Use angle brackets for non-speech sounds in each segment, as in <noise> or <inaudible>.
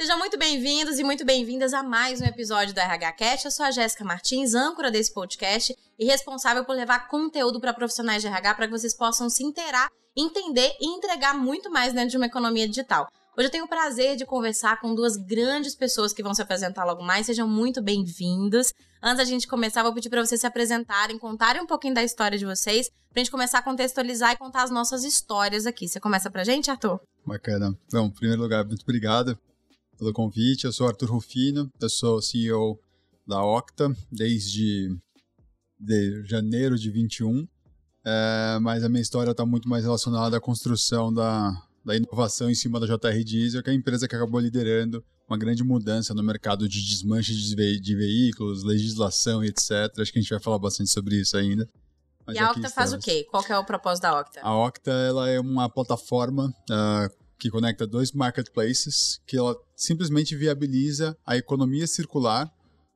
Sejam muito bem-vindos e muito bem-vindas a mais um episódio do RH Cast. Eu sou a Jéssica Martins, âncora desse podcast e responsável por levar conteúdo para profissionais de RH para que vocês possam se inteirar, entender e entregar muito mais dentro de uma economia digital. Hoje eu tenho o prazer de conversar com duas grandes pessoas que vão se apresentar logo mais. Sejam muito bem-vindos. Antes da gente começar, vou pedir para vocês se apresentarem, contarem um pouquinho da história de vocês, para a gente começar a contextualizar e contar as nossas histórias aqui. Você começa pra gente, Arthur? Bacana. Então, em primeiro lugar, muito obrigado pelo convite. Eu sou Arthur Rufino, eu sou CEO da Octa desde de janeiro de 21, é, mas a minha história está muito mais relacionada à construção da, da inovação em cima da JR Diesel, que é a empresa que acabou liderando uma grande mudança no mercado de desmanche de, ve de veículos, legislação e etc. Acho que a gente vai falar bastante sobre isso ainda. Mas e a Octa faz o quê? Qual que é o propósito da Octa? A Octa ela é uma plataforma uh, que conecta dois marketplaces, que ela simplesmente viabiliza a economia circular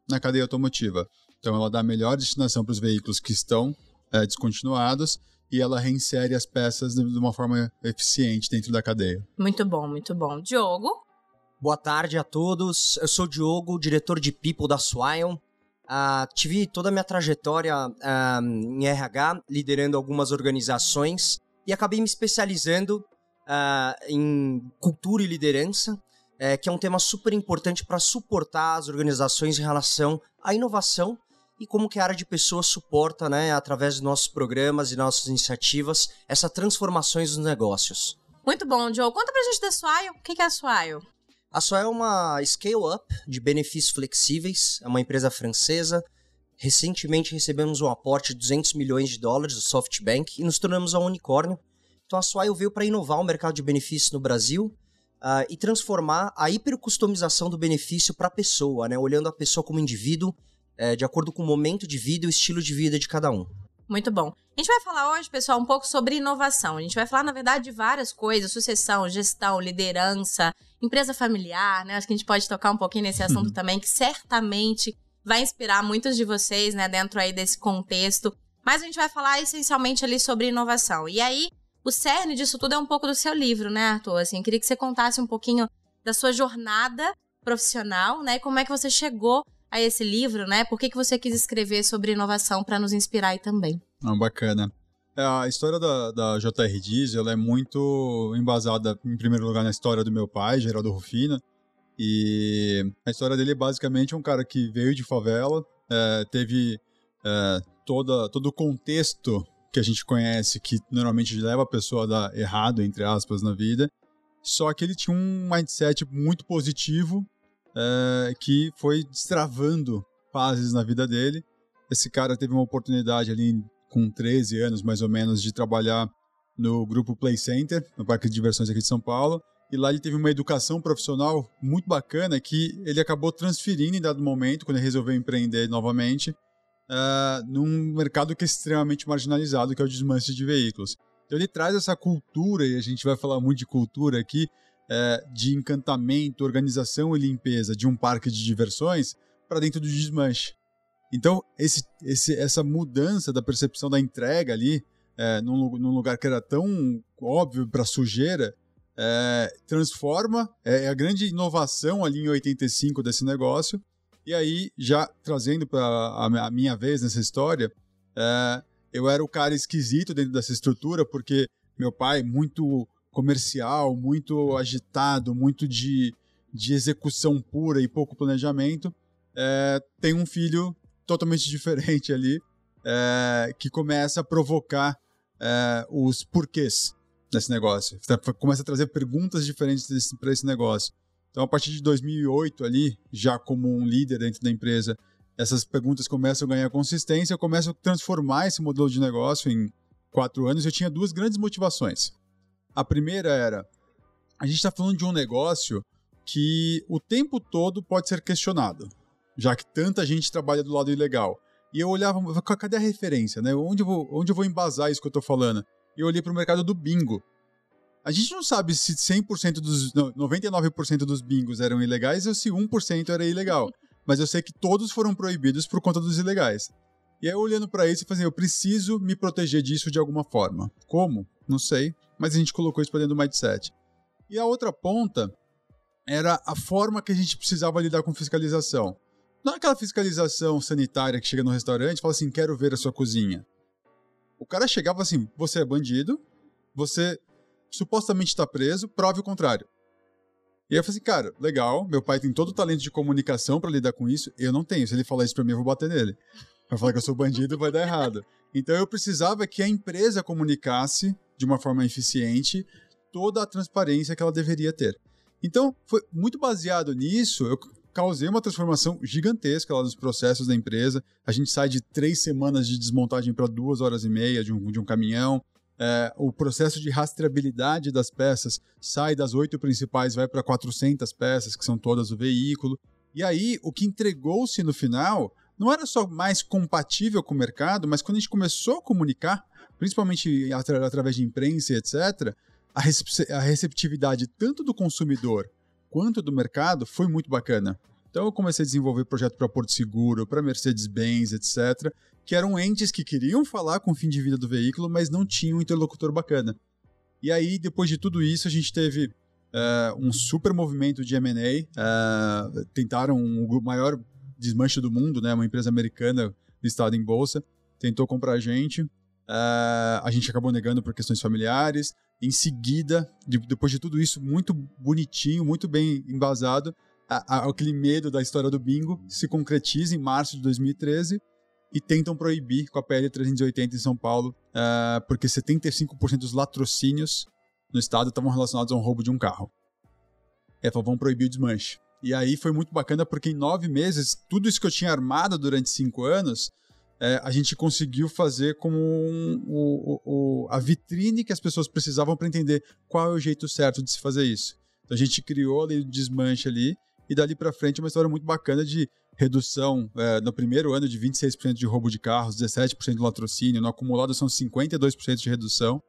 na cadeia automotiva. Então, ela dá a melhor destinação para os veículos que estão é, descontinuados e ela reinsere as peças de uma forma eficiente dentro da cadeia. Muito bom, muito bom. Diogo? Boa tarde a todos. Eu sou o Diogo, diretor de People da Swion. Uh, tive toda a minha trajetória uh, em RH, liderando algumas organizações e acabei me especializando uh, em cultura e liderança, é, que é um tema super importante para suportar as organizações em relação à inovação e como que a área de pessoas suporta, né, através dos nossos programas e nossas iniciativas, essas transformações nos negócios. Muito bom, Joe. Conta pra gente da Swile. O que é a Swile? A Swile é uma scale-up de benefícios flexíveis, é uma empresa francesa. Recentemente recebemos um aporte de 200 milhões de dólares do SoftBank e nos tornamos um unicórnio então a Swile veio para inovar o mercado de benefícios no Brasil uh, e transformar a hipercustomização do benefício para a pessoa, né? olhando a pessoa como indivíduo, uh, de acordo com o momento de vida e o estilo de vida de cada um. Muito bom. A gente vai falar hoje, pessoal, um pouco sobre inovação. A gente vai falar, na verdade, de várias coisas: sucessão, gestão, liderança, empresa familiar, né? Acho que a gente pode tocar um pouquinho nesse assunto uhum. também, que certamente vai inspirar muitos de vocês, né, dentro aí desse contexto. Mas a gente vai falar essencialmente ali sobre inovação. E aí, o cerne disso tudo é um pouco do seu livro, né, Arthur? Assim, queria que você contasse um pouquinho da sua jornada profissional, né? Como é que você chegou a esse livro, né? Por que, que você quis escrever sobre inovação para nos inspirar aí também? Ah, bacana. É, a história da, da JR Diesel é muito embasada, em primeiro lugar, na história do meu pai, Geraldo Rufina. E a história dele é basicamente um cara que veio de favela, é, teve é, toda, todo o contexto que a gente conhece, que normalmente leva a pessoa a dar errado, entre aspas, na vida. Só que ele tinha um mindset muito positivo é, que foi destravando fases na vida dele. Esse cara teve uma oportunidade ali com 13 anos, mais ou menos, de trabalhar no grupo Play Center, no Parque de Diversões aqui de São Paulo. E lá ele teve uma educação profissional muito bacana que ele acabou transferindo em dado momento, quando ele resolveu empreender novamente, uh, num mercado que é extremamente marginalizado, que é o desmanche de veículos. Então ele traz essa cultura, e a gente vai falar muito de cultura aqui, uh, de encantamento, organização e limpeza de um parque de diversões para dentro do desmanche. Então, esse, esse, essa mudança da percepção da entrega ali, é, num, num, lugar que era tão óbvio para sujeira, é, transforma, é, a grande inovação ali em 85 desse negócio, e aí, já trazendo para a minha vez nessa história, é, eu era o cara esquisito dentro dessa estrutura, porque meu pai, muito comercial, muito agitado, muito de, de execução pura e pouco planejamento, é, tem um filho totalmente <laughs> diferente ali, é, que começa a provocar é, os porquês desse negócio. Começa a trazer perguntas diferentes para esse negócio. Então, a partir de 2008 ali, já como um líder dentro da empresa, essas perguntas começam a ganhar consistência, eu começo a transformar esse modelo de negócio em quatro anos. Eu tinha duas grandes motivações. A primeira era, a gente está falando de um negócio que o tempo todo pode ser questionado, já que tanta gente trabalha do lado ilegal. E eu olhava, cadê a referência, né? Onde eu vou, onde eu vou embasar isso que eu estou falando? E eu olhei para o mercado do bingo. A gente não sabe se 100% dos. Não, 99% dos bingos eram ilegais ou se 1% era ilegal. <laughs> Mas eu sei que todos foram proibidos por conta dos ilegais. E aí, olhando para isso, eu falei assim, eu preciso me proteger disso de alguma forma. Como? Não sei. Mas a gente colocou isso para dentro do mindset. E a outra ponta era a forma que a gente precisava lidar com fiscalização. Não é aquela fiscalização sanitária que chega no restaurante e fala assim: quero ver a sua cozinha. O cara chegava assim: você é bandido, você supostamente está preso, prove o contrário. E aí eu falei assim, cara, legal, meu pai tem todo o talento de comunicação para lidar com isso, eu não tenho. Se ele falar isso para mim, eu vou bater nele. Vai falar que eu sou bandido, vai dar errado. Então eu precisava que a empresa comunicasse de uma forma eficiente toda a transparência que ela deveria ter. Então, foi muito baseado nisso, eu causei uma transformação gigantesca lá nos processos da empresa. A gente sai de três semanas de desmontagem para duas horas e meia de um, de um caminhão. É, o processo de rastreabilidade das peças sai das oito principais, vai para 400 peças, que são todas o veículo. E aí, o que entregou-se no final não era só mais compatível com o mercado, mas quando a gente começou a comunicar, principalmente atra através de imprensa e etc., a, a receptividade tanto do consumidor quanto do mercado foi muito bacana. Então eu comecei a desenvolver projeto para Porto Seguro, para Mercedes-Benz, etc., que eram entes que queriam falar com o fim de vida do veículo, mas não tinham um interlocutor bacana. E aí, depois de tudo isso, a gente teve uh, um super movimento de M&A, uh, eh, tentaram o maior desmanche do mundo, né, uma empresa americana listada em bolsa, tentou comprar a gente, uh, a gente acabou negando por questões familiares, em seguida, de, depois de tudo isso, muito bonitinho, muito bem embasado, a, a, aquele medo da história do bingo se concretiza em março de 2013 e tentam proibir com a PL 380 em São Paulo, uh, porque 75% dos latrocínios no estado estavam relacionados a um roubo de um carro. É, vamos proibir o desmanche. E aí foi muito bacana porque em nove meses, tudo isso que eu tinha armado durante cinco anos, é, a gente conseguiu fazer como um, o, o, a vitrine que as pessoas precisavam para entender qual é o jeito certo de se fazer isso. Então a gente criou ali o desmanche ali e dali para frente uma história muito bacana de redução é, no primeiro ano de 26% de roubo de carros, 17% de latrocínio, no acumulado são 52% de redução.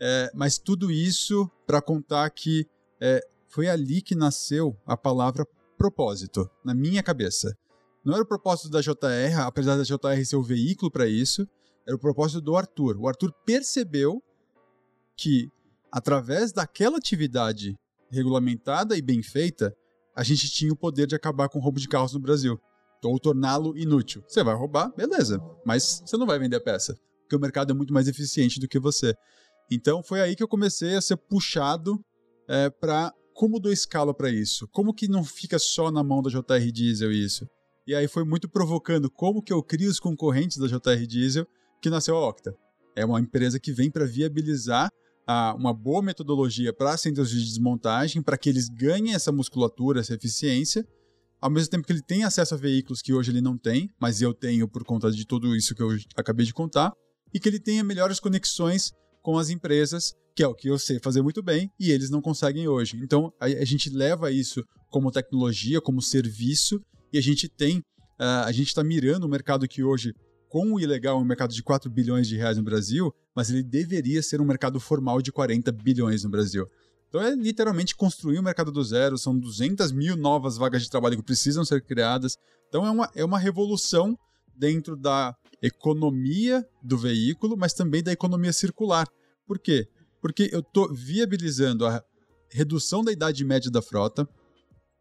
É, mas tudo isso para contar que é, foi ali que nasceu a palavra propósito, na minha cabeça. Não era o propósito da JR, apesar da JR ser o veículo para isso, era o propósito do Arthur. O Arthur percebeu que, através daquela atividade regulamentada e bem feita, a gente tinha o poder de acabar com o roubo de carros no Brasil. Ou torná-lo inútil. Você vai roubar, beleza, mas você não vai vender a peça, porque o mercado é muito mais eficiente do que você. Então foi aí que eu comecei a ser puxado é, para como dou escala para isso? Como que não fica só na mão da JR Diesel isso? E aí foi muito provocando como que eu crio os concorrentes da JR Diesel que nasceu a Octa. É uma empresa que vem para viabilizar a, uma boa metodologia para centros de desmontagem, para que eles ganhem essa musculatura, essa eficiência, ao mesmo tempo que ele tem acesso a veículos que hoje ele não tem, mas eu tenho por conta de tudo isso que eu acabei de contar, e que ele tenha melhores conexões com as empresas, que é o que eu sei fazer muito bem, e eles não conseguem hoje. Então a, a gente leva isso como tecnologia, como serviço, e a gente tem, uh, a gente está mirando um mercado que hoje com o ilegal é um mercado de 4 bilhões de reais no Brasil, mas ele deveria ser um mercado formal de 40 bilhões no Brasil. Então é literalmente construir o um mercado do zero, são 200 mil novas vagas de trabalho que precisam ser criadas. Então é uma, é uma revolução dentro da economia do veículo, mas também da economia circular. Por quê? Porque eu estou viabilizando a redução da idade média da frota,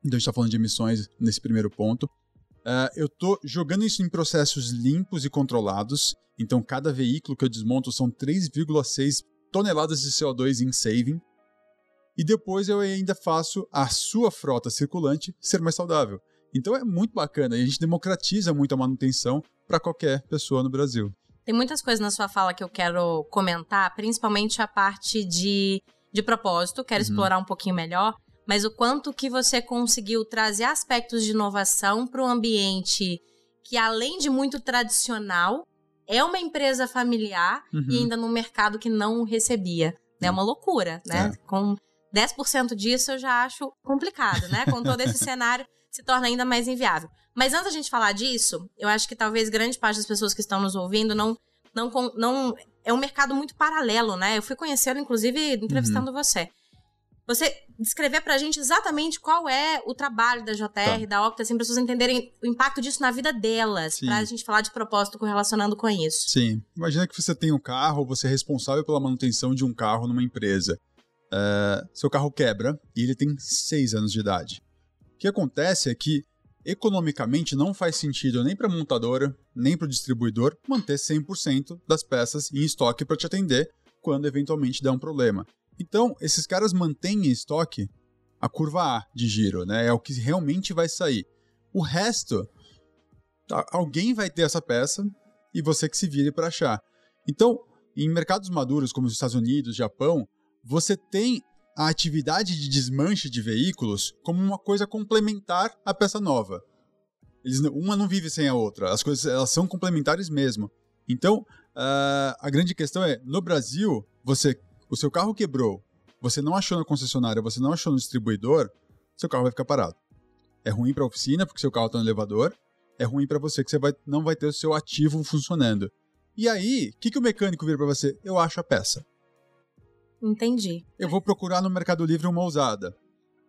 então a gente está falando de emissões nesse primeiro ponto, Uh, eu estou jogando isso em processos limpos e controlados. Então, cada veículo que eu desmonto são 3,6 toneladas de CO2 em saving. E depois eu ainda faço a sua frota circulante ser mais saudável. Então é muito bacana e a gente democratiza muito a manutenção para qualquer pessoa no Brasil. Tem muitas coisas na sua fala que eu quero comentar, principalmente a parte de, de propósito, quero uhum. explorar um pouquinho melhor mas o quanto que você conseguiu trazer aspectos de inovação para o ambiente que, além de muito tradicional, é uma empresa familiar uhum. e ainda num mercado que não recebia. É uma loucura, né? É. Com 10% disso eu já acho complicado, né? Com todo esse <laughs> cenário se torna ainda mais inviável. Mas antes da gente falar disso, eu acho que talvez grande parte das pessoas que estão nos ouvindo não não não é um mercado muito paralelo, né? Eu fui conhecendo inclusive entrevistando uhum. você. Você descrever pra gente exatamente qual é o trabalho da JR, tá. da Octa, assim, para as pessoas entenderem o impacto disso na vida delas, Sim. pra gente falar de propósito correlacionando com isso. Sim. Imagina que você tem um carro, você é responsável pela manutenção de um carro numa empresa. é, seu carro quebra e ele tem 6 anos de idade. O que acontece é que economicamente não faz sentido nem para a montadora, nem para o distribuidor manter 100% das peças em estoque para te atender quando eventualmente der um problema. Então, esses caras mantêm em estoque a curva A de giro, né? É o que realmente vai sair. O resto, alguém vai ter essa peça e você que se vire para achar. Então, em mercados maduros como os Estados Unidos, Japão, você tem a atividade de desmanche de veículos como uma coisa complementar à peça nova. Eles, uma não vive sem a outra, as coisas elas são complementares mesmo. Então, uh, a grande questão é, no Brasil, você, o seu carro quebrou, você não achou na concessionária, você não achou no distribuidor, seu carro vai ficar parado. É ruim para a oficina, porque seu carro está no elevador, é ruim para você que você vai, não vai ter o seu ativo funcionando. E aí, o que, que o mecânico vira para você? Eu acho a peça. Entendi. Eu vou procurar no Mercado Livre uma usada.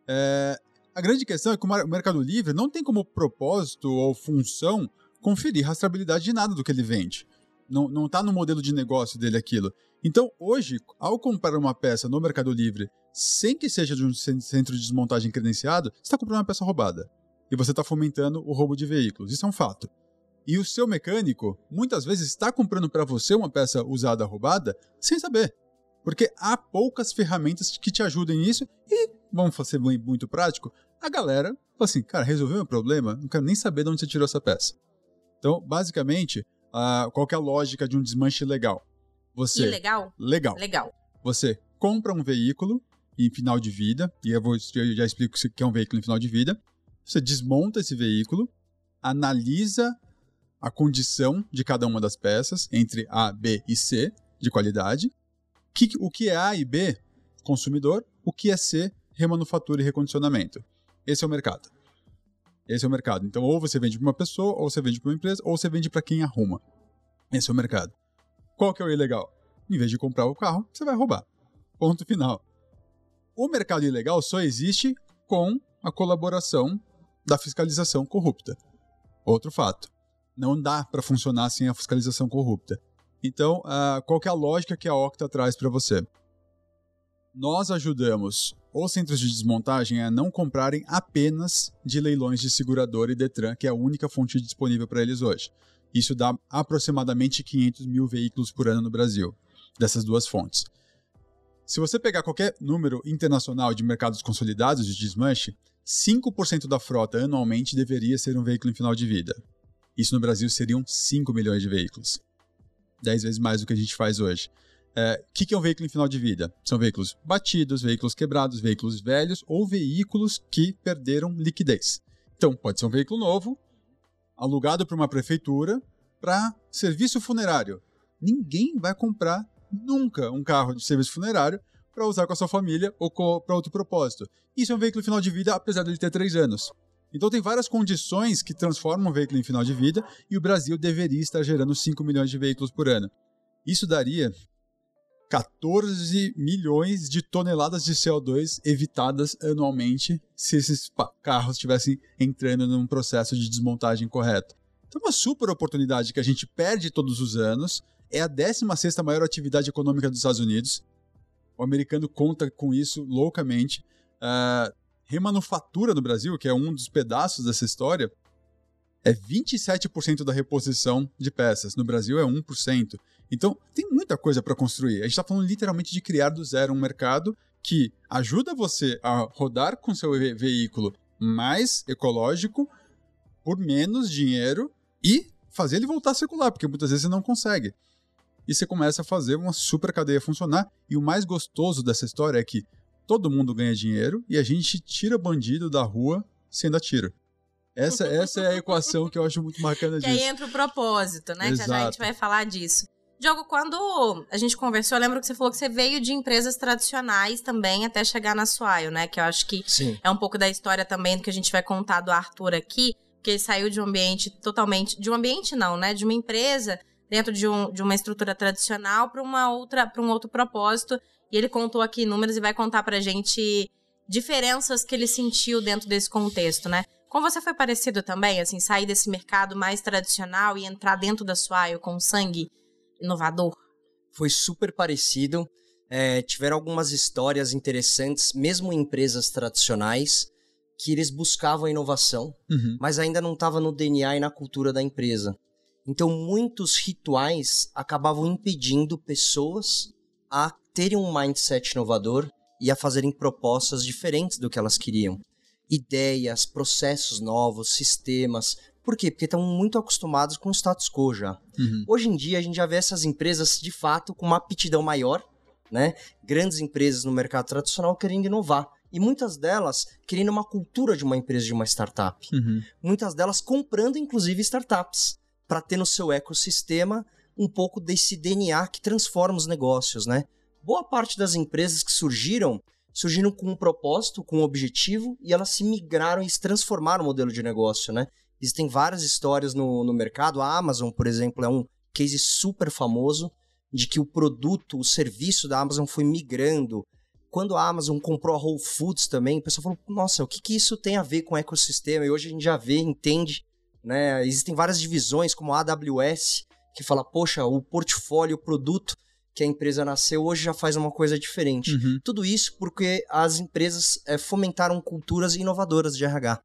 É, a grande questão é que o Mercado Livre não tem como propósito ou função conferir rastreabilidade de nada do que ele vende. Não, não tá no modelo de negócio dele aquilo. Então, hoje, ao comprar uma peça no Mercado Livre, sem que seja de um centro de desmontagem credenciado, você está comprando uma peça roubada. E você está fomentando o roubo de veículos. Isso é um fato. E o seu mecânico, muitas vezes, está comprando para você uma peça usada roubada sem saber. Porque há poucas ferramentas que te ajudem nisso e, vamos ser muito prático, a galera fala assim, cara, resolveu meu problema? Não quero nem saber de onde você tirou essa peça. Então, basicamente, uh, qual é a lógica de um desmanche legal? Você, Ilegal? Legal. Legal. Você compra um veículo em final de vida, e eu, vou, eu já explico o que é um veículo em final de vida. Você desmonta esse veículo, analisa a condição de cada uma das peças, entre A, B e C, de qualidade, que, o que é A e B, consumidor, o que é C, remanufatura e recondicionamento. Esse é o mercado. Esse é o mercado. Então, ou você vende para uma pessoa, ou você vende para uma empresa, ou você vende para quem arruma. Esse é o mercado. Qual que é o ilegal? Em vez de comprar o carro, você vai roubar. Ponto final. O mercado ilegal só existe com a colaboração da fiscalização corrupta. Outro fato. Não dá para funcionar sem a fiscalização corrupta. Então, uh, qual é a lógica que a Octa traz para você? Nós ajudamos os centros de desmontagem a não comprarem apenas de leilões de seguradora e Detran, que é a única fonte disponível para eles hoje. Isso dá aproximadamente 500 mil veículos por ano no Brasil, dessas duas fontes. Se você pegar qualquer número internacional de mercados consolidados de desmanche, 5% da frota anualmente deveria ser um veículo em final de vida. Isso no Brasil seriam 5 milhões de veículos. 10 vezes mais do que a gente faz hoje. É, que, que é um veículo em final de vida? São veículos batidos, veículos quebrados, veículos velhos ou veículos que perderam liquidez. Então, pode ser um veículo novo, alugado por uma prefeitura para serviço funerário. Ninguém vai comprar nunca um carro de serviço funerário para usar com a sua família ou para outro propósito. Isso é um veículo final de vida, apesar de ele ter três anos. Então tem várias condições que transformam um veículo em final de vida e o Brasil deveria estar gerando 5 milhões de veículos por ano. Isso daria 14 milhões de toneladas de CO2 evitadas anualmente se esses carros estivessem entrando num processo de desmontagem correto. Então, uma super oportunidade que a gente perde todos os anos. É a 16 maior atividade econômica dos Estados Unidos. O americano conta com isso loucamente. Uh, remanufatura no Brasil, que é um dos pedaços dessa história, é 27% da reposição de peças. No Brasil é 1%. Então, tem muita coisa para construir. A gente está falando literalmente de criar do zero um mercado que ajuda você a rodar com seu ve veículo mais ecológico por menos dinheiro e fazer ele voltar a circular, porque muitas vezes você não consegue. E você começa a fazer uma super cadeia funcionar. E o mais gostoso dessa história é que todo mundo ganha dinheiro e a gente tira bandido da rua sem dar tiro. Essa, essa é a equação que eu acho muito bacana <laughs> disso. Que aí entra o propósito, né? Exato. Que a gente vai falar disso. Diogo, quando a gente conversou, eu lembro que você falou que você veio de empresas tradicionais também até chegar na Swile, né? Que eu acho que Sim. é um pouco da história também do que a gente vai contar do Arthur aqui, porque ele saiu de um ambiente totalmente. De um ambiente, não, né? De uma empresa dentro de, um, de uma estrutura tradicional para uma outra, para um outro propósito e ele contou aqui números e vai contar pra gente diferenças que ele sentiu dentro desse contexto, né? Com você foi parecido também, assim, sair desse mercado mais tradicional e entrar dentro da Swile com sangue inovador? Foi super parecido. é, tiveram algumas histórias interessantes, mesmo em empresas tradicionais, que eles buscavam a inovação, Uhum. mas ainda não estava no DNA e na cultura da empresa. Então, muitos rituais acabavam impedindo pessoas a terem um mindset inovador e a fazerem propostas diferentes do que elas queriam. Ideias, processos novos, sistemas. Por quê? Porque estão muito acostumados com o status quo já. Uhum. Hoje em dia, a gente já vê essas empresas, de fato, com uma aptidão maior, né? Grandes empresas no mercado tradicional querendo inovar. E muitas delas querendo uma cultura de uma empresa, de uma startup. Uhum. Muitas delas comprando, inclusive, startups, para ter no seu ecossistema um pouco desse DNA que transforma os negócios, né? Boa parte das empresas que surgiram, surgiram com um propósito, com um objetivo, e elas se migraram e se transformaram no modelo de negócio, né? Existem várias histórias no, no mercado. A Amazon, por exemplo, é um case super famoso de que o produto, o serviço da Amazon foi migrando. Quando a Amazon comprou a Whole Foods também, o pessoal falou: nossa, o que, que isso tem a ver com o ecossistema? E hoje a gente já vê, entende. Né? Existem várias divisões, como a AWS, que fala: poxa, o portfólio, o produto que a empresa nasceu hoje já faz uma coisa diferente. Uhum. Tudo isso porque as empresas é, fomentaram culturas inovadoras de RH.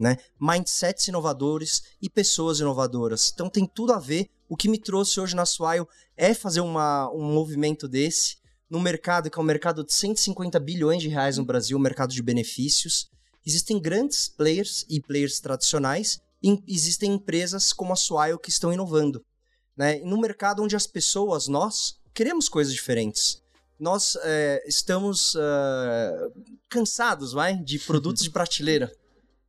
Né? Mindsets inovadores e pessoas inovadoras. Então tem tudo a ver. O que me trouxe hoje na Swile é fazer uma, um movimento desse no mercado que é um mercado de 150 bilhões de reais no Brasil, um mercado de benefícios. Existem grandes players e players tradicionais, e existem empresas como a Swile que estão inovando. Né? E no mercado onde as pessoas, nós, queremos coisas diferentes. Nós é, estamos uh, cansados vai, de produtos de <laughs> prateleira.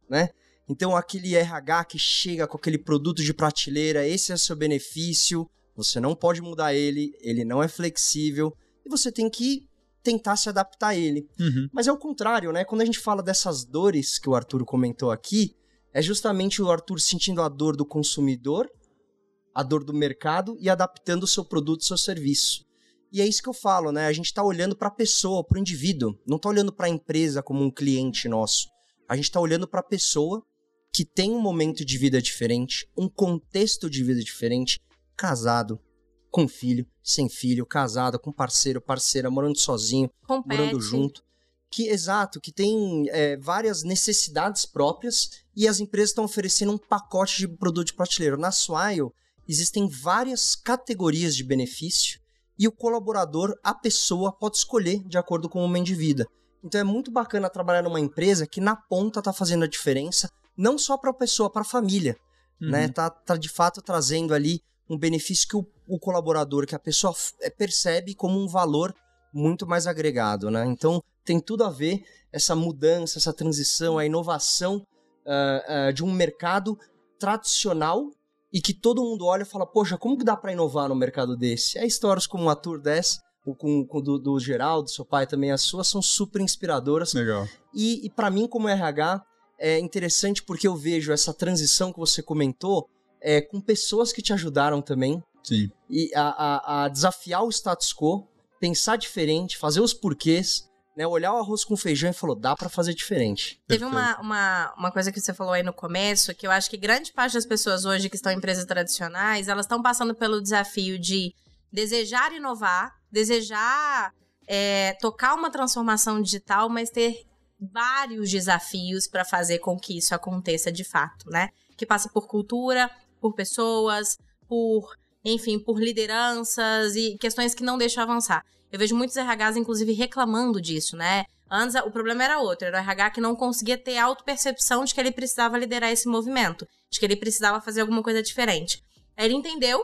Né? Então, aquele RH que chega com aquele produto de prateleira, esse é o seu benefício, você não pode mudar ele, ele não é flexível, e você tem que tentar se adaptar a ele. Uhum. Mas é o contrário, né? Quando a gente fala dessas dores que o Arthur comentou aqui, é justamente o Arthur sentindo a dor do consumidor, a dor do mercado e adaptando o seu produto, seu serviço. E é isso que eu falo, né? A gente está olhando para a pessoa, para o indivíduo, não está olhando para a empresa como um cliente nosso. A gente está olhando para a pessoa que tem um momento de vida diferente, um contexto de vida diferente, casado, com filho, sem filho, casado, com parceiro, parceira, morando sozinho, Com morando junto. Que, exato, que tem é, várias necessidades próprias e as empresas estão oferecendo um pacote de produto de prateleira. Na Swile, existem várias categorias de benefício e o colaborador, a pessoa, pode escolher de acordo com o momento de vida. Então é muito bacana trabalhar numa empresa que na ponta está fazendo a diferença, não só para a pessoa, para a família. Né? Tá, tá de fato trazendo ali um benefício que o, o colaborador, que a pessoa eh, percebe como um valor muito mais agregado, né? Então tem tudo a ver essa mudança, essa transição, a inovação ah, ah, de um mercado tradicional e que todo mundo olha e fala, poxa, como que dá para inovar no mercado desse? É histórias como a Tour 10, o com, com do, do Geraldo, seu pai também, as suas, são super inspiradoras. Legal. E, e para mim, como RH, é interessante porque eu vejo essa transição que você comentou é, com pessoas que te ajudaram também Sim. e a, a- a desafiar o status quo, pensar diferente, fazer os porquês, né? Olhar o arroz com feijão e falou, dá para fazer diferente. Teve uma, uma, uma coisa que você falou aí no começo, que eu acho que grande parte das pessoas hoje que estão em empresas tradicionais, elas estão passando pelo desafio de desejar inovar, desejar é, tocar uma transformação digital, mas ter vários desafios para fazer com que isso aconteça de fato, né? Que passa por cultura, por pessoas, por, enfim, por lideranças e questões que não deixam avançar. Eu vejo muitos RHs, inclusive, reclamando disso, né? Antes, o problema era outro, era o RH que não conseguia ter autopercepção de que ele precisava liderar esse movimento, de que ele precisava fazer alguma coisa diferente. Aí ele entendeu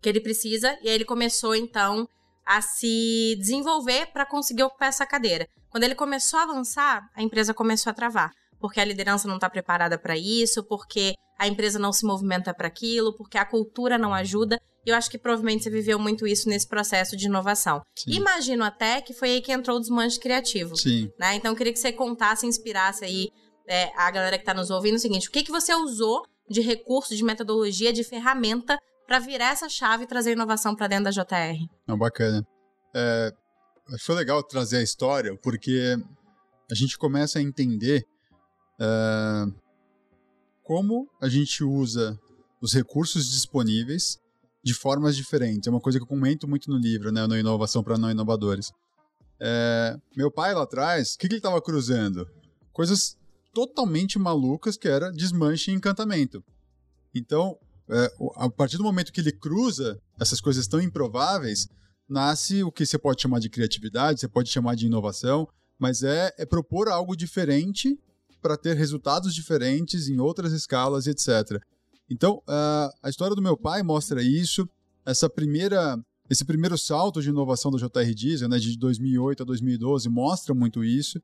que ele precisa e aí ele começou, então, a se desenvolver para conseguir ocupar essa cadeira. Quando ele começou a avançar, a empresa começou a travar, porque a liderança não está preparada para isso, porque a empresa não se movimenta para aquilo, porque a cultura não ajuda. E eu acho que provavelmente você viveu muito isso nesse processo de inovação. Sim. Imagino até que foi aí que entrou o desmanche criativo. Sim. Né? Então eu queria que você contasse, inspirasse aí é, a galera que está nos ouvindo o seguinte: o que, que você usou de recurso, de metodologia, de ferramenta para virar essa chave e trazer inovação para dentro da JR? Não, bacana. É, foi legal trazer a história, porque a gente começa a entender é, como a gente usa os recursos disponíveis de formas diferentes. É uma coisa que eu comento muito no livro, né, no Inovação para Não Inovadores. É, meu pai lá atrás, o que, que ele estava cruzando? Coisas totalmente malucas que era desmanche e encantamento. Então, é, a partir do momento que ele cruza essas coisas tão improváveis, nasce o que você pode chamar de criatividade, você pode chamar de inovação, mas é, é propor algo diferente para ter resultados diferentes em outras escalas, etc. Então, uh, a história do meu pai mostra isso. Essa primeira, esse primeiro salto de inovação do JR Diesel, né, de 2008 a 2012, mostra muito isso.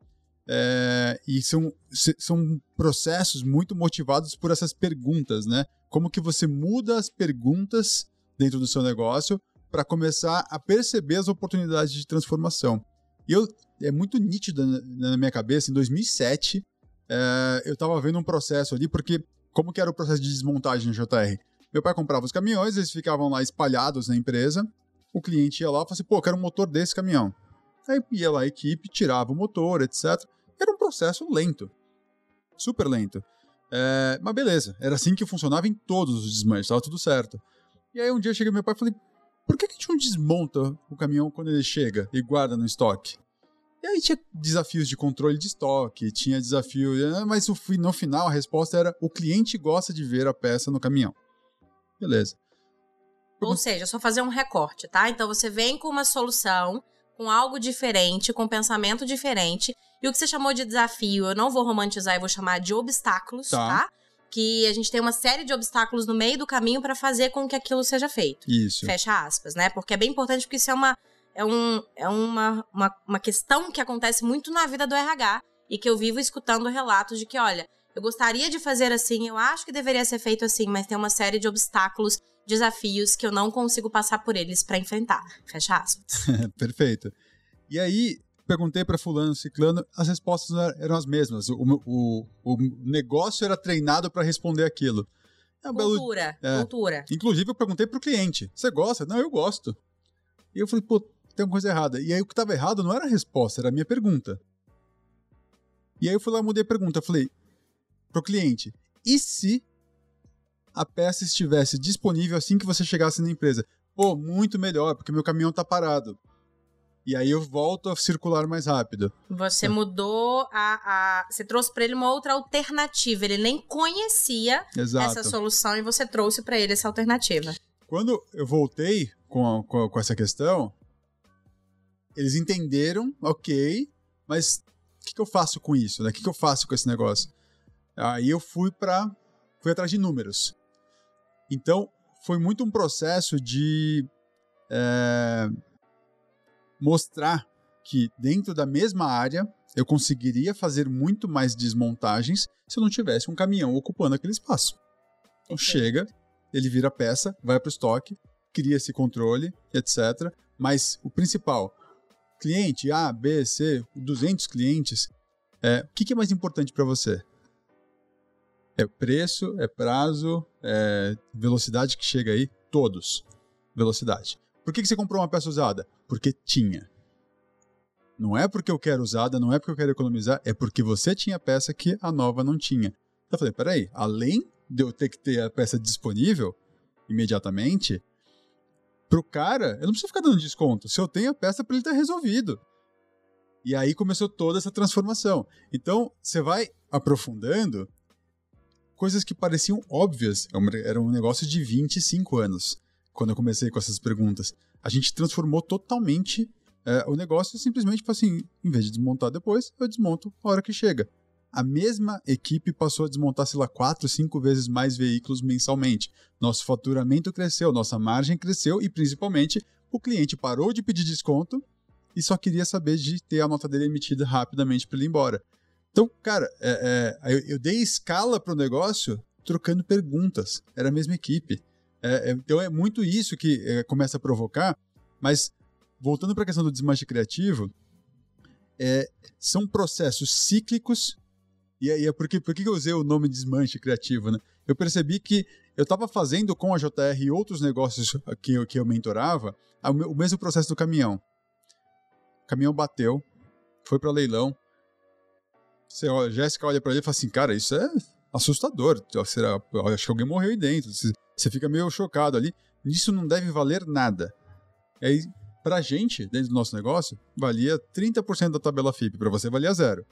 É, e são, são processos muito motivados por essas perguntas, né? Como que você muda as perguntas dentro do seu negócio para começar a perceber as oportunidades de transformação. E eu, é muito nítido na, minha cabeça, em 2007, é, eu estava vendo um processo ali, porque como que era o processo de desmontagem no JR? Meu pai comprava os caminhões, eles ficavam lá espalhados na empresa, o cliente ia lá e falava assim, pô, eu quero um motor desse caminhão. Aí ia lá a equipe, tirava o motor, etc. Era um processo lento. Super lento. É, mas beleza, era assim que funcionava em todos os desmanches, estava tudo certo. E aí um dia eu cheguei meu pai e falei, por que, que a gente não desmonta o caminhão quando ele chega e guarda no estoque? E aí tinha desafios de controle de estoque, tinha desafio, né, mas no final a resposta era o cliente gosta de ver a peça no caminhão. Beleza. Ou seja, só fazer um recorte, tá? Então você vem com uma solução, com algo diferente, com um pensamento diferente, e o que você chamou de desafio, eu não vou romantizar, eu vou chamar de obstáculos, tá? tá? Que a gente tem uma série de obstáculos no meio do caminho para fazer com que aquilo seja feito. Isso. Fecha aspas, né? Porque é bem importante, porque isso é uma é, um, é uma, uma, uma questão que acontece muito na vida do RH e que eu vivo escutando relatos de que, olha, eu gostaria de fazer assim, eu acho que deveria ser feito assim, mas tem uma série de obstáculos, desafios que eu não consigo passar por eles para enfrentar. Fecha aspas. <laughs> Perfeito. E aí, perguntei para fulano, ciclano, as respostas eram as mesmas. O, o, o negócio era treinado para responder aquilo. É cultura, belo... é. cultura. Inclusive, eu perguntei pro cliente, você gosta? Não, eu gosto. E eu falei, pô, tem uma coisa errada. E aí o que estava errado não era a resposta, era a minha pergunta. E aí eu fui lá e mudei a pergunta. Eu falei pro cliente: e se a peça estivesse disponível assim que você chegasse na empresa? Pô, muito melhor, porque meu caminhão tá parado. E aí eu volto a circular mais rápido. Você é. mudou a, a. Você trouxe para ele uma outra alternativa. Ele nem conhecia Exato. essa solução e você trouxe para ele essa alternativa. Quando eu voltei com, com, com essa questão, eles entenderam, ok, mas o que, que, eu faço com isso? Né? O que, que, eu faço com esse negócio? Aí eu fui para fui atrás de números. Então foi muito um processo de é, mostrar que dentro da mesma área eu conseguiria fazer muito mais desmontagens se eu não tivesse um caminhão ocupando aquele espaço. Então chega, ele vira peça, vai para o estoque, cria esse controle, etc. Mas o principal, cliente A, B, C, 200 clientes, é, o que, que é mais importante para você? É preço, é prazo, é velocidade que chega aí? Todos. Velocidade. Por que, que você comprou uma peça usada? Porque tinha. Não é porque eu quero usada, não é porque eu quero economizar, é porque você tinha peça que a nova não tinha. Então eu falei, peraí, além de eu ter que ter a peça disponível imediatamente, pro cara, eu não preciso ficar dando desconto. Se eu tenho a peça para ele estar tá resolvido. E aí começou toda essa transformação. Então, você vai aprofundando coisas que pareciam óbvias. É era um negócio de 25 anos, quando eu comecei com essas perguntas. A gente transformou totalmente é, o negócio simplesmente tipo assim, em vez de desmontar depois, eu desmonto a hora que chega a mesma equipe passou a desmontar, sei lá, quatro, cinco vezes mais veículos mensalmente. Nosso faturamento cresceu, nossa margem cresceu e, principalmente, o cliente parou de pedir desconto e só queria saber de ter a nota dele emitida rapidamente para ele ir embora. Então, cara, é, é, eu, eu, dei escala para o negócio trocando perguntas. Era a mesma equipe. É, é então é muito isso que é, começa a provocar. Mas, voltando para a questão do desmanche criativo, é, são processos cíclicos e aí é porque, por que eu usei o nome desmanche criativo, né? Eu percebi que eu estava fazendo com a JR e outros negócios que eu, que eu mentorava o mesmo processo do caminhão. O caminhão bateu, foi para leilão. Você olha, Jéssica olha para ele e fala assim, cara, isso é assustador. Será, acho que alguém morreu aí dentro. Você fica meio chocado ali. Isso não deve valer nada. Aí, pra gente, dentro do nosso negócio, valia 30% da tabela FIP, para você valia zero.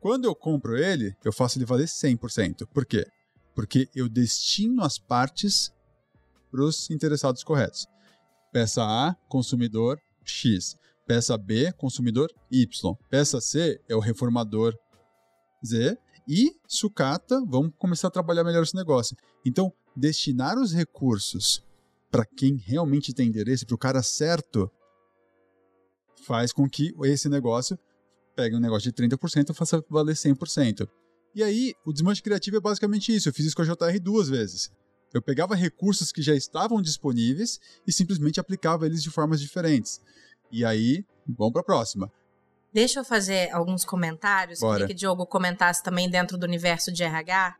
Quando eu compro ele, eu faço ele valer 100%. Por quê? Porque eu destino as partes para os interessados corretos. Peça A, consumidor X. Peça B, consumidor Y. Peça C é o reformador Z. E sucata, vamos começar a trabalhar melhor esse negócio. Então, destinar os recursos para quem realmente tem interesse, para o cara certo, faz com que esse negócio pegue um negócio de 30% e faça valer 100%. E aí, o desmanche criativo é basicamente isso. Eu fiz isso com a JR duas vezes. Eu pegava recursos que já estavam disponíveis e simplesmente aplicava eles de formas diferentes. E aí, vamos para a próxima. Deixa eu fazer alguns comentários. Bora. Queria que o Diogo comentasse também dentro do universo de RH.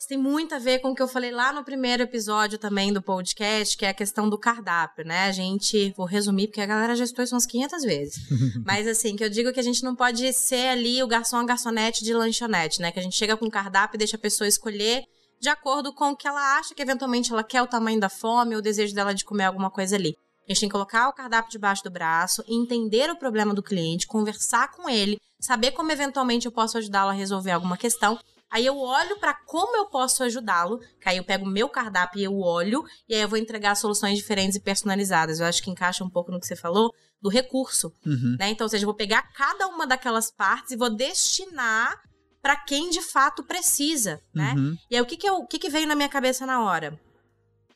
Isso tem muito a ver com o que eu falei lá no primeiro episódio também do podcast, que é a questão do cardápio, né? A gente, vou resumir, porque a galera já estou isso umas 500 vezes. <laughs> Mas assim, que eu digo que a gente não pode ser ali o garçom, a garçonete de lanchonete, né? Que a gente chega com o cardápio e deixa a pessoa escolher de acordo com o que ela acha que eventualmente ela quer o tamanho da fome ou o desejo dela de comer alguma coisa ali. A gente tem que colocar o cardápio debaixo do braço, entender o problema do cliente, conversar com ele, saber como eventualmente eu posso ajudá-lo a resolver alguma questão. Aí eu olho para como eu posso ajudá-lo, que aí eu pego o meu cardápio e eu olho, e aí eu vou entregar soluções diferentes e personalizadas. Eu acho que encaixa um pouco no que você falou do recurso, Uhum. né? Então, ou seja, eu vou pegar cada uma daquelas partes e vou destinar para quem de fato precisa, né? Uhum. E aí, o que que, eu, o que que veio na minha cabeça na hora?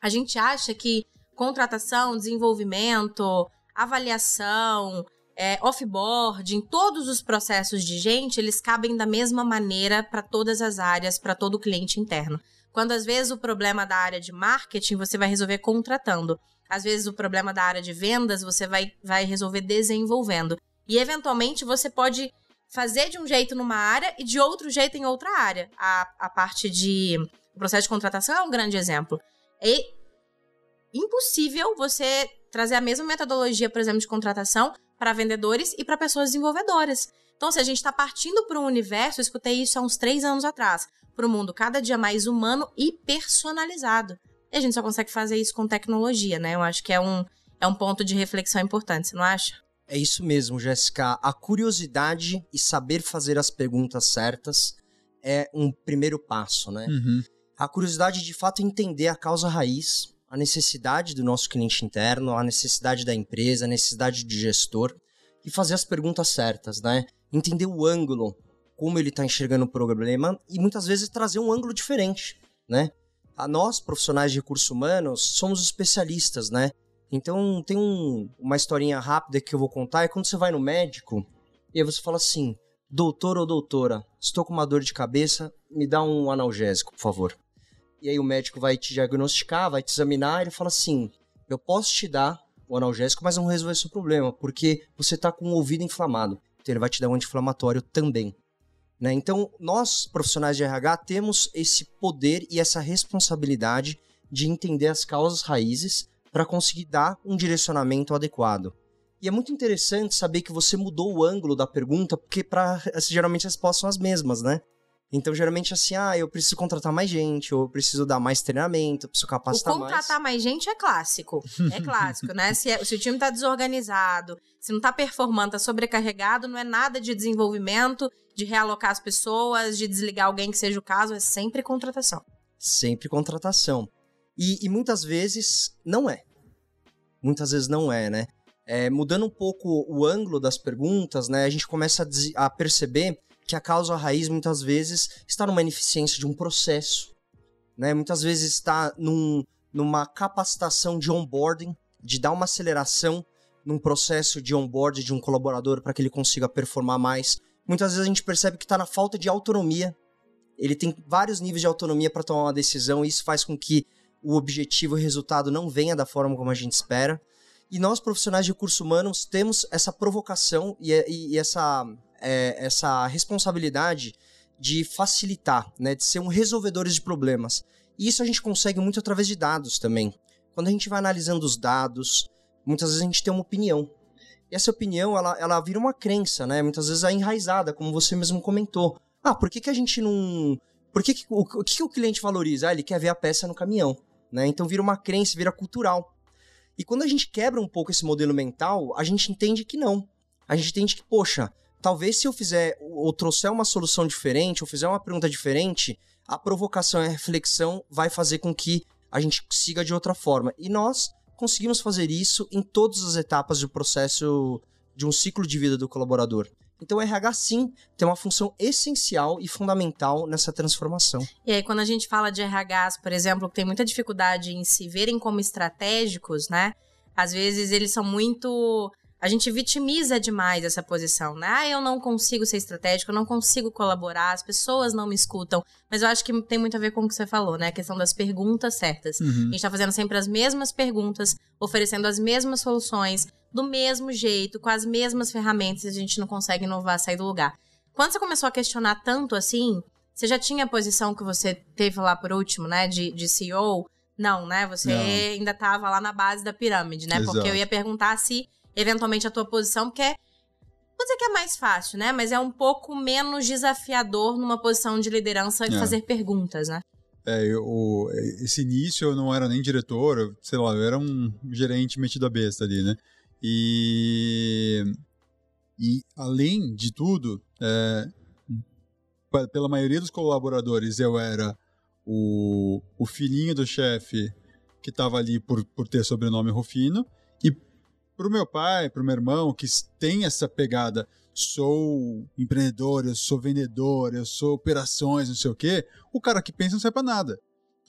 A gente acha que contratação, desenvolvimento, avaliação, é, offboarding, todos os processos de gente, eles cabem da mesma maneira para todas as áreas, para todo o cliente interno. Quando às vezes o problema da área de marketing você vai resolver contratando. Às vezes o problema da área de vendas você vai, vai resolver desenvolvendo. E eventualmente você pode fazer de um jeito numa área e de outro jeito em outra área. A, a parte de o processo de contratação é um grande exemplo. É impossível você trazer a mesma metodologia, por exemplo, de contratação para vendedores e para pessoas desenvolvedoras. Então, se a gente está partindo para um universo, eu escutei isso há uns três anos atrás, para um mundo cada dia mais humano e personalizado. E a gente só consegue fazer isso com tecnologia, né? Eu acho que é um, é um ponto de reflexão importante, você não acha? É isso mesmo, Jéssica. A curiosidade e saber fazer as perguntas certas é um primeiro passo, né? Uhum. A curiosidade de fato é entender a causa raiz, a necessidade do nosso cliente interno, a necessidade da empresa, a necessidade do gestor e fazer as perguntas certas, né? Entender o ângulo, como ele está enxergando o problema e muitas vezes trazer um ângulo diferente, né? A nós, profissionais de recursos humanos, somos especialistas, né? Então, tem um- uma historinha rápida que eu vou contar, é quando você vai no médico e você fala assim, doutor ou doutora, estou com uma dor de cabeça, me dá um analgésico, por favor. E aí o médico vai te diagnosticar, vai te examinar, e ele fala assim, eu posso te dar o analgésico, mas não resolver seu problema, porque você está com o ouvido inflamado. Então ele vai te dar um anti-inflamatório também. Né? Então, nós, profissionais de RH, temos esse poder e essa responsabilidade de entender as causas raízes para conseguir dar um direcionamento adequado. E é muito interessante saber que você mudou o ângulo da pergunta, porque pra, geralmente as respostas são as mesmas, né? Então, geralmente, assim, ah, eu preciso contratar mais gente, ou eu preciso dar mais treinamento, eu preciso O capacitar contratar mais gente é clássico. É clássico, né? Se, é- se o time tá desorganizado, se não tá performando, tá sobrecarregado, não é nada de desenvolvimento, de realocar as pessoas, de desligar alguém que seja o caso, é sempre contratação. mais. Sempre contratação. E, e muitas vezes não é. Muitas vezes não é, né? É, mudando um pouco o ângulo das perguntas, né? A gente começa a, a perceber que a causa raiz muitas vezes está numa ineficiência de um processo, né? Muitas vezes está num, numa capacitação de onboarding, de dar uma aceleração num processo de onboarding de um colaborador para que ele consiga performar mais. Muitas vezes a gente percebe que está na falta de autonomia. Ele tem vários níveis de autonomia para tomar uma decisão e isso faz com que o objetivo e o resultado não venha da forma como a gente espera. E nós, profissionais de recursos humanos, temos essa provocação e, e- e essa, é, essa responsabilidade de facilitar, né, de ser um resolvedores de problemas. E isso a gente consegue muito através de dados também. Quando a gente vai analisando os dados, muitas vezes a gente tem uma opinião. E essa opinião, ela, ela vira uma crença, né? Muitas vezes é enraizada, como você mesmo comentou. Ah, por que, que a gente não... Por que, que o, o que, que o cliente valoriza? Ah, ele quer ver a peça no caminhão. né? Então vira uma crença, vira cultural. E quando a gente quebra um pouco esse modelo mental, a gente entende que não. A gente entende que, poxa, talvez se eu fizer ou trouxer uma solução diferente, ou fizer uma pergunta diferente, a provocação e a reflexão vai fazer com que a gente siga de outra forma. E nós conseguimos fazer isso em todas as etapas do processo de um ciclo de vida do colaborador. Então, o RH, sim, tem uma função essencial e fundamental nessa transformação. E aí, quando a gente fala de RHs, por exemplo, que tem muita dificuldade em se verem como estratégicos, né? Às vezes eles são muito. A gente vitimiza demais essa posição, né? Ah, eu não consigo ser estratégico, eu não consigo colaborar, as pessoas não me escutam. Mas eu acho que tem muito a ver com o que você falou, né? A questão das perguntas certas. Uhum. A gente tá fazendo sempre as mesmas perguntas, oferecendo as mesmas soluções, do mesmo jeito, com as mesmas ferramentas, a gente não consegue inovar, sair do lugar. Quando você começou a questionar tanto assim, você já tinha a posição que você teve lá por último, né, de, de CEO? Não, né? Você não. ainda estava lá na base da pirâmide, né? Exato. Porque eu ia perguntar se, eventualmente, a tua posição, porque é, vou dizer que é mais fácil, né? Mas é um pouco menos desafiador numa posição de liderança é. fazer perguntas, né? É, eu, esse início eu não era nem diretor, eu, sei lá, eu era um gerente metido a besta ali, né? E, e além de tudo, é, pela maioria dos colaboradores, eu era o, o filhinho do chefe que estava ali por, por ter sobrenome Rufino. E para o meu pai, para o meu irmão, que tem essa pegada, sou empreendedor, eu sou vendedor, eu sou operações, não sei o quê, o cara que pensa não serve para nada.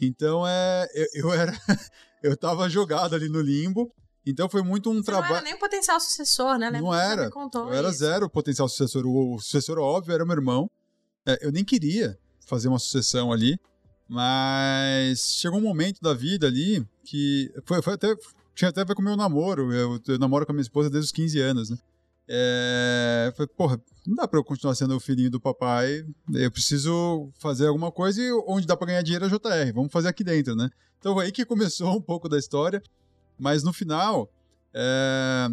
Então é, eu, eu era, <laughs> eu estava jogado ali no limbo então foi muito um trabalho. Não era nem o potencial sucessor, né? Não era. Eu era isso. zero o potencial sucessor. O, sucessor óbvio era meu irmão. É, eu nem queria fazer uma sucessão ali, mas chegou um momento da vida ali que foi, foi até tinha até a ver com o meu namoro. Eu, eu, namoro com a minha esposa desde os 15 anos, né? É, foi, porra, não dá pra eu continuar sendo o filhinho do papai. Eu preciso fazer alguma coisa e onde dá pra ganhar dinheiro é JR. Vamos fazer aqui dentro, né? Então foi aí que começou um pouco da história. Mas no final, é,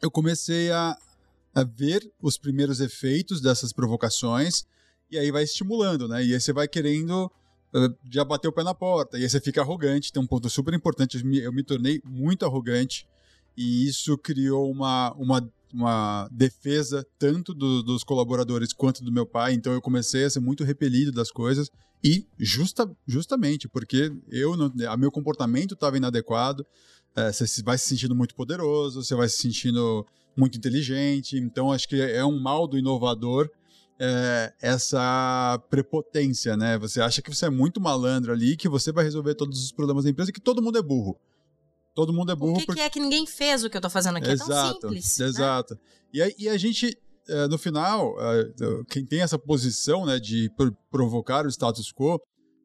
eu comecei a, a ver os primeiros efeitos dessas provocações e aí vai estimulando, né? E aí você vai querendo já bater o pé na porta, e aí você fica arrogante. Tem um ponto super importante, eu me, eu me tornei muito arrogante e isso criou uma, uma, uma defesa tanto do, dos colaboradores quanto do meu pai. Então eu comecei a ser muito repelido das coisas e justa, justamente porque eu não, a meu comportamento estava inadequado é, você vai se sentindo muito poderoso, você vai se sentindo muito inteligente. Então, acho que é um mal do inovador é, essa prepotência, né? Você acha que você é muito malandro ali, que você vai resolver todos os problemas da empresa, que todo mundo é burro. Todo mundo é burro. O que, porque... que é que ninguém fez o que eu tô fazendo aqui? Exato, é tão simples. Né? Exato. Né? E, a, e a gente, é, no final, é, quem tem essa posição né, de provocar o status quo,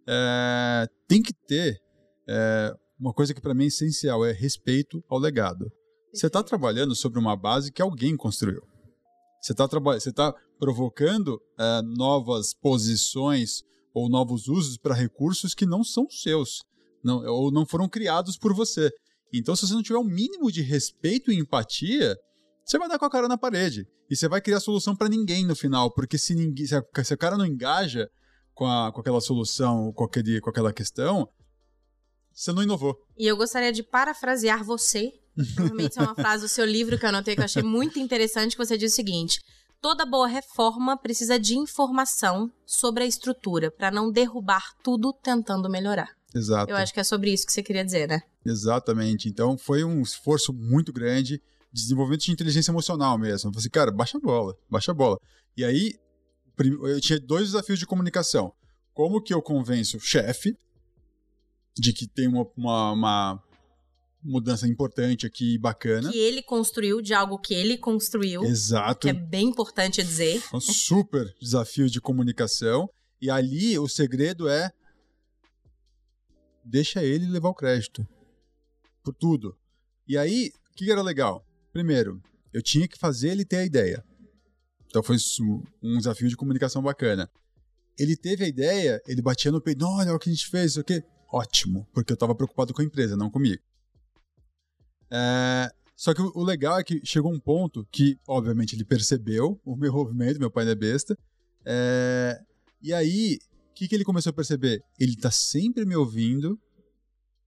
é, tem que ter é, uma coisa que para mim é essencial é respeito ao legado. Você está trabalhando sobre uma base que alguém construiu. Você está você tá provocando é, novas posições ou novos usos para recursos que não são seus, não, ou não foram criados por você. Então, se você não tiver um mínimo de respeito e empatia, você vai dar com a cara na parede. E você vai criar solução para ninguém no final, porque se, ninguém, se, a, se a cara não engaja com, a, com aquela solução, com, aquele, com aquela questão, você não inovou. E eu gostaria de parafrasear você. <laughs> Provavelmente é uma frase do seu livro que eu anotei que eu achei muito interessante, que você diz o seguinte: toda boa reforma precisa de informação sobre a estrutura para não derrubar tudo tentando melhorar. Exato. Eu acho que é sobre isso que você queria dizer, né? Exatamente. Então foi um esforço muito grande de desenvolvimento de inteligência emocional mesmo. Eu falei assim, cara, baixa a bola, baixa a bola. E aí eu tinha dois desafios de comunicação. Como que eu convenço o chefe de que tem uma, uma, uma mudança importante aqui, bacana. Que ele construiu de algo que ele construiu. Exato. Que é bem importante dizer. Um super desafio de comunicação. E ali o segredo é deixa ele levar o crédito por tudo. E aí, o que era legal? Primeiro, eu tinha que fazer ele ter a ideia. Então foi um desafio de comunicação bacana. Ele teve a ideia, ele batia no peito, olha o que a gente fez, o que ótimo, porque eu estava preocupado com a empresa, não comigo. É, só que o legal é que chegou um ponto que, obviamente, ele percebeu o meu movimento, meu pai não é besta. É, e aí, o que, que ele começou a perceber? Ele está sempre me ouvindo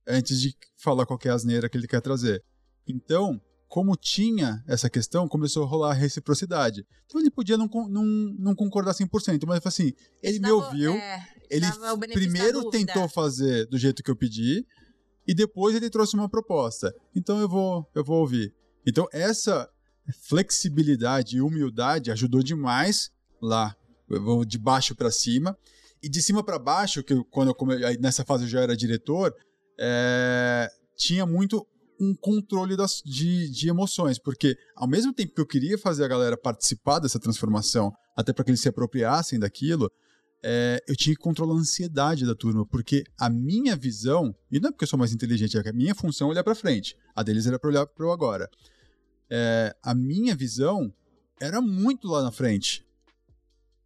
antes de falar qualquer asneira que ele quer trazer. Então, como tinha essa questão, começou a rolar a reciprocidade. Então ele podia não, não, não concordar 100%, mas assim, ele me ouviu, é, ele primeiro tentou fazer do jeito que eu pedi, e depois ele trouxe uma proposta. Então eu vou, eu vou ouvir. Então essa flexibilidade e humildade ajudou demais lá, de baixo para cima. E de cima para baixo, que eu, quando eu nessa fase eu já era diretor, é... tinha muito um controle das, de, de emoções, porque ao mesmo tempo que eu queria fazer a galera participar dessa transformação, até para que eles se apropriassem daquilo, é, eu tinha que controlar a ansiedade da turma, porque a minha visão, e não é porque eu sou mais inteligente, é que a minha função é olhar para frente, a deles era para olhar para o agora. É, a minha visão era muito lá na frente.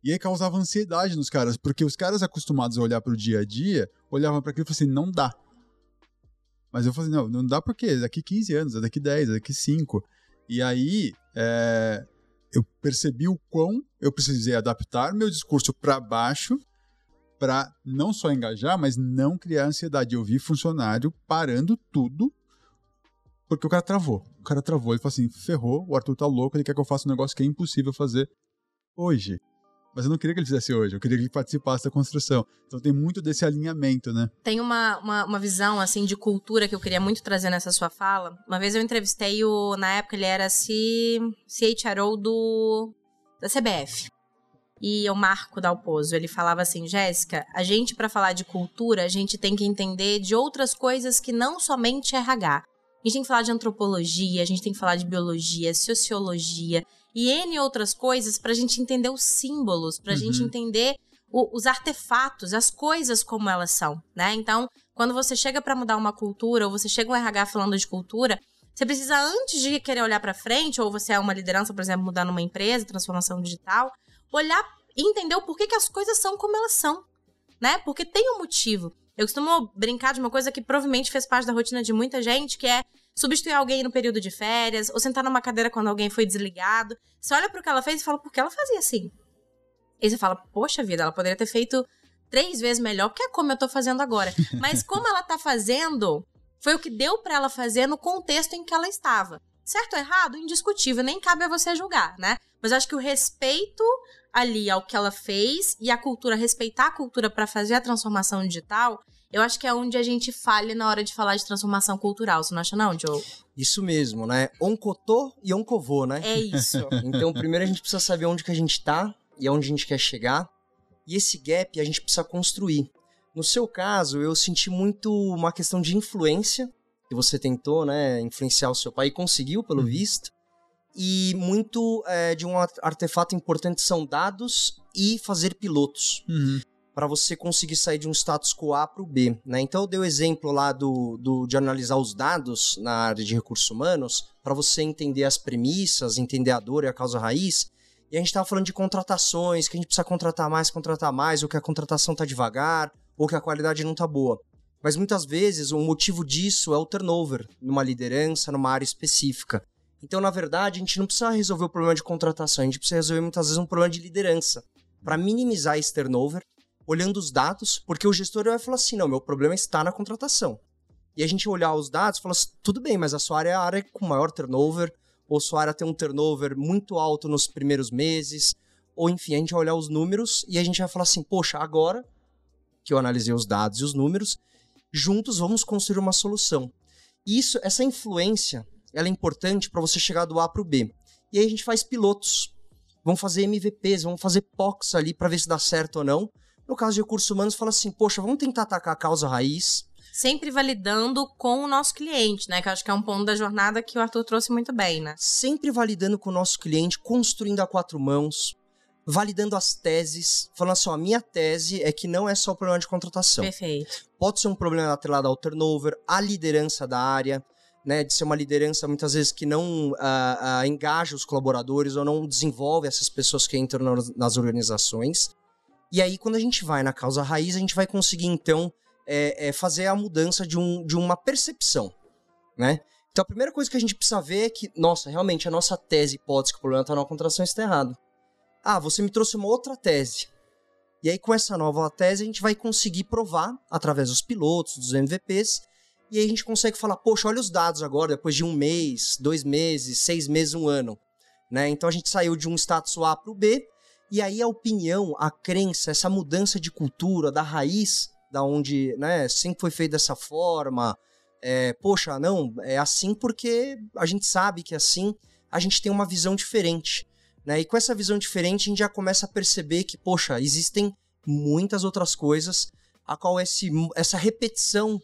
E aí causava ansiedade nos caras, porque os caras acostumados a olhar para o dia a dia, olhavam para aquilo e falavam assim: não dá. Mas eu falei: não, não dá porque daqui 15 anos, daqui 10, é daqui 5. E aí é, eu percebi o quão eu precisei adaptar meu discurso para baixo para não só engajar, mas não criar ansiedade. Eu vi funcionário parando tudo porque o cara travou. O cara travou, ele falou assim: ferrou, o Arthur tá louco, ele quer que eu faça um negócio que é impossível fazer hoje. Mas eu não queria que ele fizesse hoje, eu queria que ele participasse da construção. Então tem muito desse alinhamento, né? Tem uma, uma, uma, visão, assim, de cultura que eu queria muito trazer nessa sua fala. Uma vez eu entrevistei o. Na época ele era CHRO do. da CBF. E o Marco Dalpozo, ele falava assim: Jéssica, a gente, para falar de cultura, a gente tem que entender de outras coisas que não somente RH. A gente tem que falar de antropologia, a gente tem que falar de biologia, sociologia e N outras coisas para a gente entender os símbolos, para a uhum. gente entender o, os artefatos, as coisas como elas são, né? Então, quando você chega para mudar uma cultura, ou você chega um RH falando de cultura, você precisa, antes de querer olhar para frente, ou você é uma liderança, por exemplo, mudar numa empresa, transformação digital, olhar e entender o porquê que as coisas são como elas são, né? Porque tem um motivo. Eu costumo brincar de uma coisa que provavelmente fez parte da rotina de muita gente, que é substituir alguém no período de férias, ou sentar numa cadeira quando alguém foi desligado. Você olha pro que ela fez e fala, por que ela fazia assim? E você fala, poxa vida, ela poderia ter feito três vezes melhor, que é como eu tô fazendo agora. <laughs> Mas como ela tá fazendo, foi o que deu para ela fazer no contexto em que ela estava. Certo ou errado? Indiscutível, nem cabe a você julgar, né? Mas eu acho que o respeito ali ao que ela fez e a cultura, respeitar a cultura para fazer a transformação digital, eu acho que é onde a gente falha na hora de falar de transformação cultural. Você não acha, não, Joe? Isso mesmo, né? Oncotô e oncovô, né? É isso. <laughs> então, primeiro a gente precisa saber onde que a gente tá e aonde a gente quer chegar. E esse gap a gente precisa construir. No seu caso, eu senti muito uma questão de influência, que você tentou, né, influenciar o seu pai e conseguiu, pelo uhum. visto. E muito é, de um artefato importante são dados e fazer pilotos. Uhum para você conseguir sair de um status quo A para o B. Né? Então eu dei o exemplo lá do, do, de analisar os dados na área de recursos humanos para você entender as premissas, entender a dor e a causa raiz. E a gente estava falando de contratações, que a gente precisa contratar mais, contratar mais, ou que a contratação está devagar, ou que a qualidade não está boa. Mas muitas vezes o motivo disso é o turnover numa liderança, numa área específica. Então, na verdade, a gente não precisa resolver o problema de contratação, a gente precisa resolver muitas vezes um problema de liderança. Para minimizar esse turnover, olhando os dados, porque o gestor vai falar assim: não, meu problema está na contratação. E a gente olhar os dados e falar assim, tudo bem, mas a sua área é a área com maior turnover, ou sua área tem um turnover muito alto nos primeiros meses, ou enfim, a gente vai olhar os números e a gente vai falar assim: poxa, agora que eu analisei os dados e os números, juntos vamos construir uma solução. Isso, essa influência, ela é importante para você chegar do A para o B. E aí a gente faz pilotos. Vamos fazer MVPs, vamos fazer POCs ali para ver se dá certo ou não. No caso de recursos humanos, fala assim, poxa, vamos tentar atacar a causa raiz. Sempre validando com o nosso cliente, né? Que eu acho que é um ponto da jornada que o Arthur trouxe muito bem, né? Sempre validando com o nosso cliente, construindo a quatro mãos, validando as teses, falando assim, ó, a minha tese é que não é só o problema de contratação. Perfeito. Pode ser um problema atrelado ao turnover, à liderança da área, né, de ser uma liderança muitas vezes que não uh, uh, engaja os colaboradores ou não desenvolve essas pessoas que entram nas organizações. E aí, quando a gente vai na causa raiz, a gente vai conseguir, então, é, é fazer a mudança de, um, de uma percepção, né? Então, a primeira coisa que a gente precisa ver é que, nossa, realmente, a nossa tese, hipótese que o problema está na contração está errado. Ah, você me trouxe uma outra tese. E aí, com essa nova tese, a gente vai conseguir provar, através dos pilotos, dos MVPs, E aí a gente consegue falar, poxa, olha os dados agora, depois de um mês, dois meses, seis meses, um ano. Né? Então a gente saiu de um status A para o B, e aí a opinião, a crença, essa mudança de cultura, da raiz, da onde né, sempre foi feito dessa forma, é, poxa, não, é assim porque a gente sabe que é assim, a gente tem uma visão diferente. Né? E com essa visão diferente, a gente já começa a perceber que, poxa, existem muitas outras coisas a qual esse, essa repetição,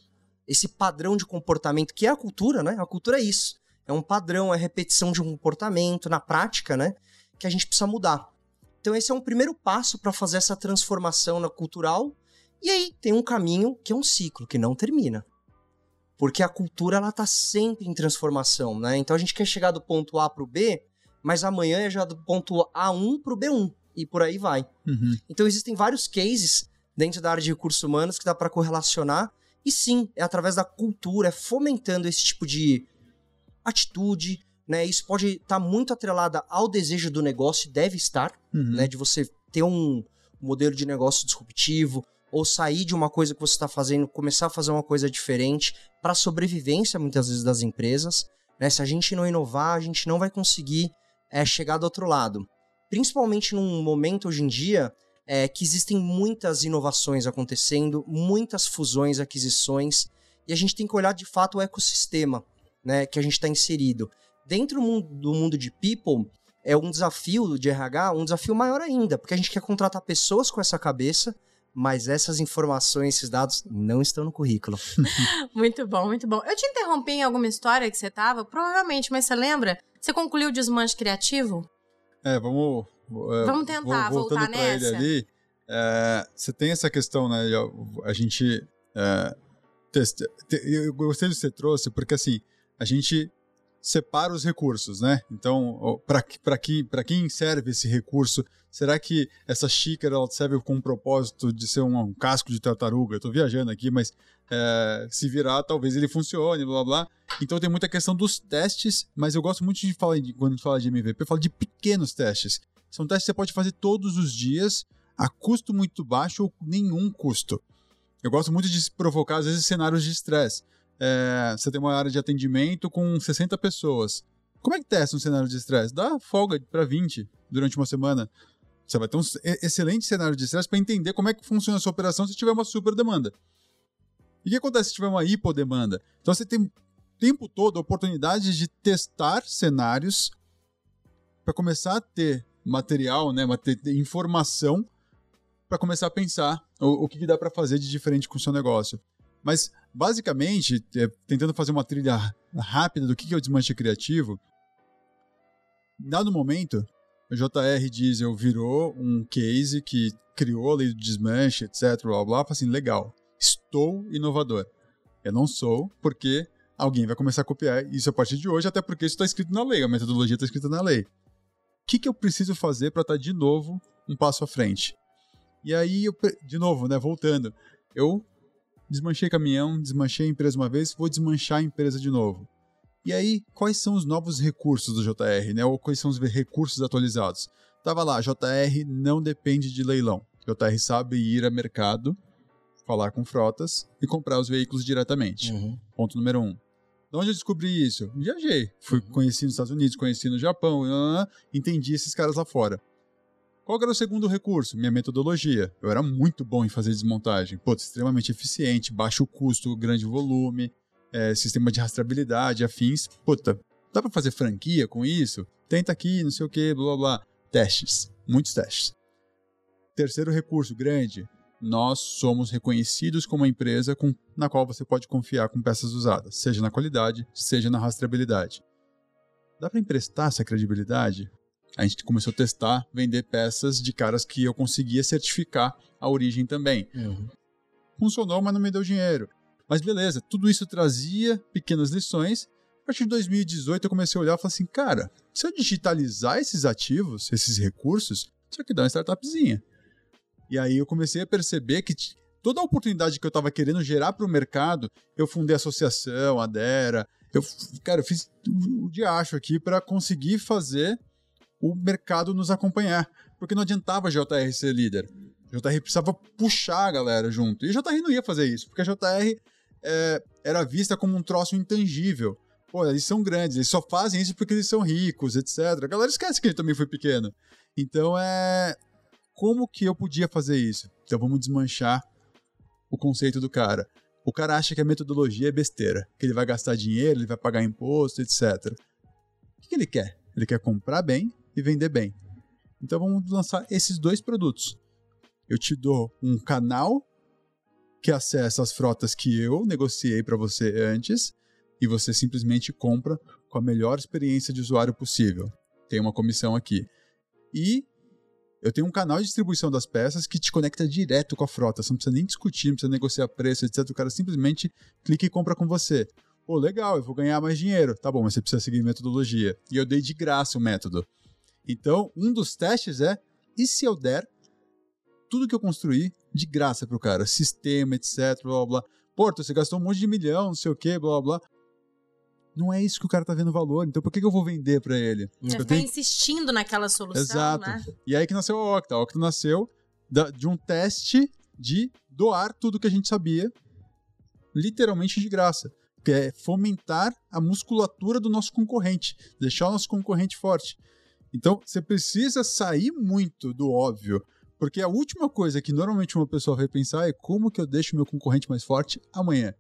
esse padrão de comportamento, que é a cultura, né? A cultura é isso. É um padrão, é repetição de um comportamento na prática, né? Que a gente precisa mudar. Então esse é um primeiro passo para fazer essa transformação na cultural. E aí tem um caminho que é um ciclo que não termina. Porque a cultura ela tá sempre em transformação, né? Então a gente quer chegar do ponto A para o B, mas amanhã é já do ponto A1 para o B1 e por aí vai. Uhum. Então existem vários cases dentro da área de recursos humanos que dá para correlacionar. E sim, é através da cultura, é fomentando esse tipo de atitude, né? Isso pode estar tá muito atrelada ao desejo do negócio, deve estar, Uhum. né? De você ter um modelo de negócio disruptivo ou sair de uma coisa que você está fazendo, começar a fazer uma coisa diferente para sobrevivência muitas vezes das empresas. Né? Se a gente não inovar, a gente não vai conseguir é, chegar do outro lado. Principalmente num momento hoje em dia é, que existem muitas inovações acontecendo, muitas fusões, aquisições, e a gente tem que olhar de fato o ecossistema né, que a gente está inserido. Dentro do mundo, do mundo de people, é um desafio de RH, um desafio maior ainda, porque a gente quer contratar pessoas com essa cabeça, mas essas informações, esses dados não estão no currículo. <laughs> Muito bom, muito bom. Eu te interrompi em alguma história que você tava, provavelmente, mas você lembra? Você concluiu o desmanche criativo? É, vamos. é, Vamos tentar vo- voltando voltar pra ele nessa? ali, é, você tem essa questão, né? A, a gente. É, testa, te- eu gostei do que você trouxe, porque assim, a gente separa os recursos, né? Então, para que, pra quem serve esse recurso? Será que essa xícara ela serve com o propósito de ser um, um casco de tartaruga? Eu tô viajando aqui, mas é, se virar, talvez ele funcione, blá blá. Então tem muita questão dos testes, mas eu gosto muito de falar de, quando a gente fala de MVP, eu falo de pequenos testes. São testes que você pode fazer todos os dias, a custo muito baixo ou nenhum custo. Eu gosto muito de provocar, às vezes, cenários de estresse. É, você tem uma área de atendimento com 60 pessoas. Como é que testa um cenário de estresse? Dá folga para 20 durante uma semana. Você vai ter um excelente cenário de estresse para entender como é que funciona a sua operação se tiver uma super demanda. E o que acontece se tiver uma hipodemanda? Então você tem o tempo todo a oportunidade de testar cenários para começar a ter material, né, mate- informação para começar a pensar o, o que, que dá para fazer de diferente com o seu negócio. Mas, basicamente, é, tentando fazer uma trilha rápida do que, é o desmanche criativo, dado momento, o JR Diesel virou um case que criou a lei do desmanche, etc, blá, blá, blá, assim, legal, estou inovador. Eu não sou, porque alguém vai começar a copiar isso a partir de hoje, até porque isso está escrito na lei, a metodologia está escrita na lei. O que, que eu preciso fazer para estar de novo um passo à frente? E aí, eu, de novo, né, voltando, eu desmanchei caminhão, desmanchei a empresa uma vez, vou desmanchar a empresa de novo. E aí, quais são os novos recursos do JR, né? Ou quais são os recursos atualizados? Tava lá, JR não depende de leilão. JR sabe ir a mercado, falar com frotas e comprar os veículos diretamente. Ponto número um. De onde eu descobri isso? Viajei. Fui, conheci nos Estados Unidos, conheci no Japão, entendi esses caras lá fora. Qual era o segundo recurso? Minha metodologia. Eu era muito bom em fazer desmontagem. Pô, extremamente eficiente, baixo custo, grande volume, é, sistema de rastreabilidade, afins. Puta, dá pra fazer franquia com isso? Tenta aqui, não sei o que, blá blá blá. Testes. Muitos testes. Terceiro recurso grande. Nós somos reconhecidos como uma empresa com, na qual você pode confiar com peças usadas, seja na qualidade, seja na rastreabilidade. Dá para emprestar essa credibilidade? A gente começou a testar, vender peças de caras que eu conseguia certificar a origem também. Funcionou, mas não me deu dinheiro. Mas beleza, tudo isso trazia pequenas lições. A partir de 2018 eu comecei a olhar e falei assim, cara, se eu digitalizar esses ativos, esses recursos, isso aqui dá uma startupzinha. E aí eu comecei a perceber que toda a oportunidade que eu estava querendo gerar para o mercado, eu fundei a associação, a Dera, eu, cara, eu fiz o diacho aqui para conseguir fazer o mercado nos acompanhar. Porque não adiantava a JR ser líder. A JR precisava puxar a galera junto. E a JR não ia fazer isso, porque a JR é, era vista como um troço intangível. Pô, eles são grandes, eles só fazem isso porque eles são ricos, etc. A galera esquece que ele também foi pequeno. Então é. Como que eu podia fazer isso? Então vamos desmanchar o conceito do cara. O cara acha que a metodologia é besteira, que ele vai gastar dinheiro, ele vai pagar imposto, etc. O que ele quer? Ele quer comprar bem e vender bem. Então vamos lançar esses dois produtos. Eu te dou um canal que acessa as frotas que eu negociei para você antes e você simplesmente compra com a melhor experiência de usuário possível. Tem uma comissão aqui. E eu tenho um canal de distribuição das peças que te conecta direto com a frota. Você não precisa nem discutir, não precisa negociar preço, etc. O cara simplesmente clica e compra com você. Pô, legal, eu vou ganhar mais dinheiro. Tá bom, mas você precisa seguir metodologia. E eu dei de graça o método. Então, um dos testes é: e se eu der tudo que eu construí de graça pro cara? Sistema, etc, blá blá. Porto, você gastou um monte de milhão, não sei o que, blá blá. Não é isso que o cara tá vendo valor, então por que, que eu vou vender para ele? Você eu ficar tenho... insistindo naquela solução, Exato. Né? E aí que nasceu a Octa. A Octa nasceu de um teste de doar tudo que a gente sabia, literalmente de graça. Que é fomentar a musculatura do nosso concorrente, deixar o nosso concorrente forte. Então, você precisa sair muito do óbvio, porque a última coisa que normalmente uma pessoa vai pensar é como que eu deixo meu concorrente mais forte amanhã.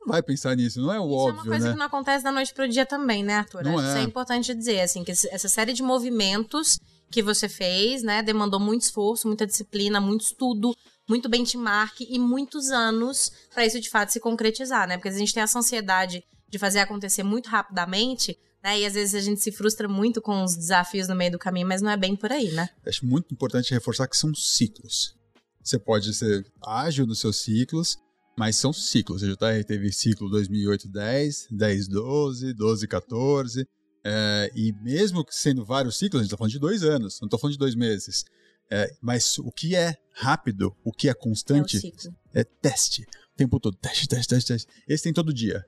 Não vai pensar nisso, não é o Isso óbvio, é uma coisa né? que não acontece da noite pro dia também, né, Arthur? Não Acho que Isso é. é importante dizer, assim, que essa série de movimentos que você fez, né, demandou muito esforço, muita disciplina, muito estudo, muito benchmark e muitos anos para isso de fato se concretizar, né? Porque a gente tem essa ansiedade de fazer acontecer muito rapidamente, né? E às vezes a gente se frustra muito com os desafios no meio do caminho, mas não é bem por aí, né? Acho muito importante reforçar que são ciclos. Você pode ser ágil nos seus ciclos, mas são ciclos. A JR teve ciclo 2008-10, 10-12, 12-14, é, e mesmo sendo vários ciclos, a gente está falando de dois anos, não estou falando de dois meses. É, mas o que é rápido, o que é constante, É é teste. O tempo todo, teste, teste, teste, teste. Esse tem todo dia.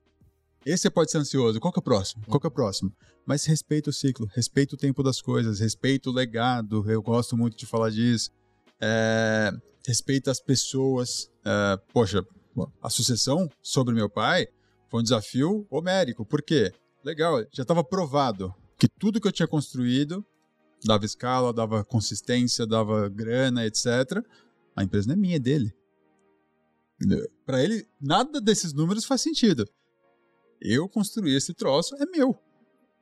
Esse você pode ser ansioso. Qual que é o próximo? Qual que é o próximo? Mas respeita o ciclo, respeita o tempo das coisas, respeita o legado. Eu gosto muito de falar disso. É, respeita as pessoas. É, poxa, a sucessão sobre meu pai foi um desafio homérico. Por quê? Legal, já estava provado que tudo que eu tinha construído dava escala, dava consistência, dava grana, etc. A empresa não é minha, é dele. Para ele, nada desses números faz sentido. Eu construí esse troço, é meu.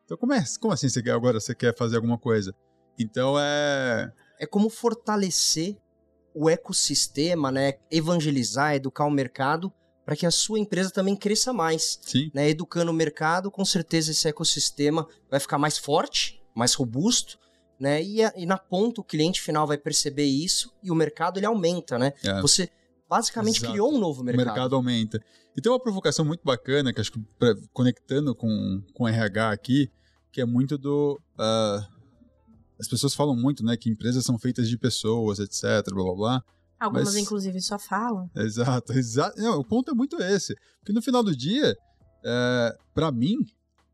Então, como, é, como assim você quer, agora você quer fazer alguma coisa? Então, é. É como fortalecer o ecossistema, né? Evangelizar, educar o mercado para que a sua empresa também cresça mais. Sim. Né? Educando o mercado, com certeza esse ecossistema vai ficar mais forte, mais robusto, né? E, a- e na ponta o cliente final vai perceber isso e o mercado ele aumenta, né? É. Você basicamente Exato. criou um novo o mercado. mercado aumenta. E tem uma provocação muito bacana, que acho que pra- conectando com, com o RH aqui, que é muito do. ah, as pessoas falam muito, né, que empresas são feitas de pessoas, etc, blá blá blá. Algumas, Mas- inclusive, só falam. Exato, exato. Não, o ponto é muito esse. Porque no final do dia, é, para mim,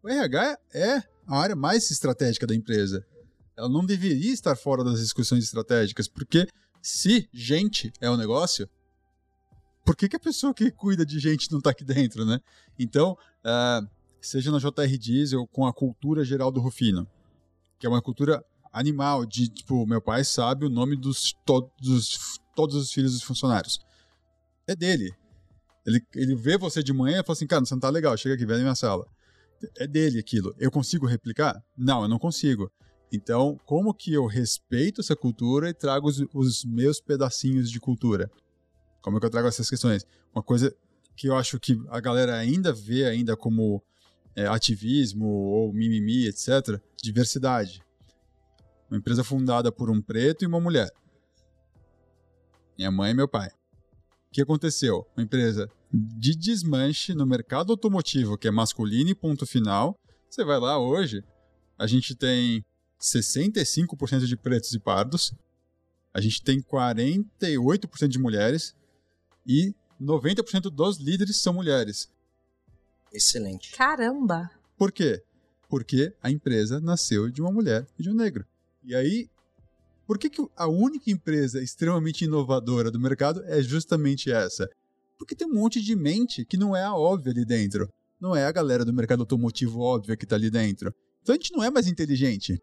o RH é a área mais estratégica da empresa. Ela não deveria estar fora das discussões estratégicas, porque se gente é o negócio, por que, que a pessoa que cuida de gente não está aqui dentro, né? Então, é, seja na JR Diesel com a cultura geral do Rufino, que é uma cultura animal, de tipo, meu pai sabe o nome dos todos, todos os filhos dos funcionários. É dele. Ele, ele vê você de manhã e fala assim, cara, você não tá legal, chega aqui, vem na minha sala. É dele aquilo. Eu consigo replicar? Não, eu não consigo. Então, como que eu respeito essa cultura e trago os, os meus pedacinhos de cultura? Como é que eu trago essas questões? Uma coisa que eu acho que a galera ainda vê ainda como é, ativismo ou mimimi, etc. Diversidade. Uma empresa fundada por um preto e uma mulher. Minha mãe e meu pai. O que aconteceu? Uma empresa de desmanche no mercado automotivo, que é masculino e ponto final. Você vai lá hoje, a gente tem 65% de pretos e pardos, a gente tem 48% de mulheres e 90% dos líderes são mulheres. Excelente. Caramba! Por quê? Porque a empresa nasceu de uma mulher e de um negro. E aí, por que, que a única empresa extremamente inovadora do mercado é justamente essa? Porque tem um monte de mente que não é a óbvia ali dentro. Não é a galera do mercado automotivo óbvia que tá ali dentro. Então a gente não é mais inteligente.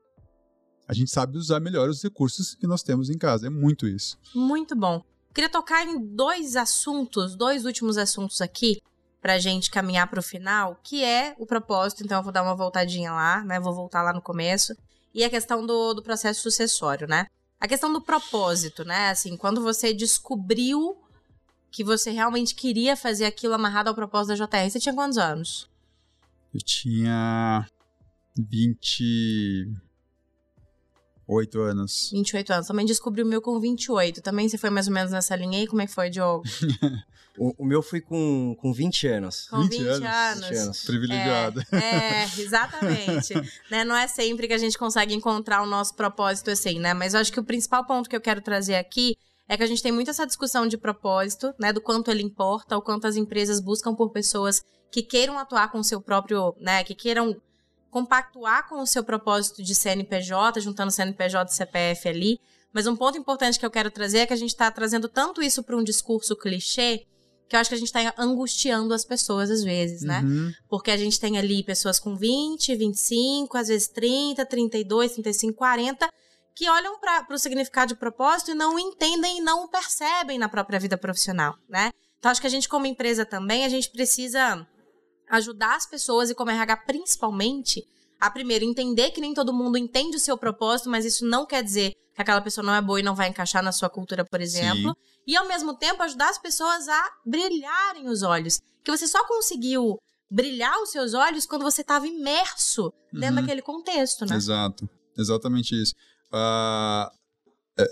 A gente sabe usar melhor os recursos que nós temos em casa. É muito isso. Muito bom. Queria tocar em dois assuntos, dois últimos assuntos aqui, pra gente caminhar pro final, que é o propósito. Então eu vou dar uma voltadinha lá, né? Vou voltar lá no começo. E a questão do, do processo sucessório, né? A questão do propósito, né? Assim, quando você descobriu que você realmente queria fazer aquilo amarrado ao propósito da JR, você tinha quantos anos? Eu tinha 28 anos. 28 anos. Também descobri o meu com 28. Também você foi mais ou menos nessa linha aí? Como é que foi, Diogo? <laughs> O, o meu foi com, com 20 anos. Com 20, 20 anos. anos. 20 anos. Privilegiado. É, é, exatamente. <laughs> né? Não é sempre que a gente consegue encontrar o nosso propósito assim, né? Mas eu acho que o principal ponto que eu quero trazer aqui é que a gente tem muito essa discussão de propósito, né? Do quanto ele importa, o quanto as empresas buscam por pessoas que queiram atuar com o seu próprio, né? Que queiram compactuar com o seu propósito de CNPJ, juntando CNPJ e CPF ali. Mas um ponto importante que eu quero trazer é que a gente está trazendo tanto isso para um discurso clichê que eu acho que a gente está angustiando as pessoas às vezes, né? Uhum. Porque a gente tem ali pessoas com 20, 25, às vezes 30, 32, 35, 40, que olham para o significado de propósito e não entendem e não percebem na própria vida profissional, né? Então acho que a gente como empresa também, a gente precisa ajudar as pessoas e como RH principalmente a primeiro entender que nem todo mundo entende o seu propósito, mas isso não quer dizer que aquela pessoa não é boa e não vai encaixar na sua cultura, por exemplo. E ao mesmo tempo ajudar as pessoas a brilharem os olhos. Que você só conseguiu brilhar os seus olhos quando você estava imerso dentro Uhum. daquele contexto, né? Exato. Exatamente isso. Ah, é,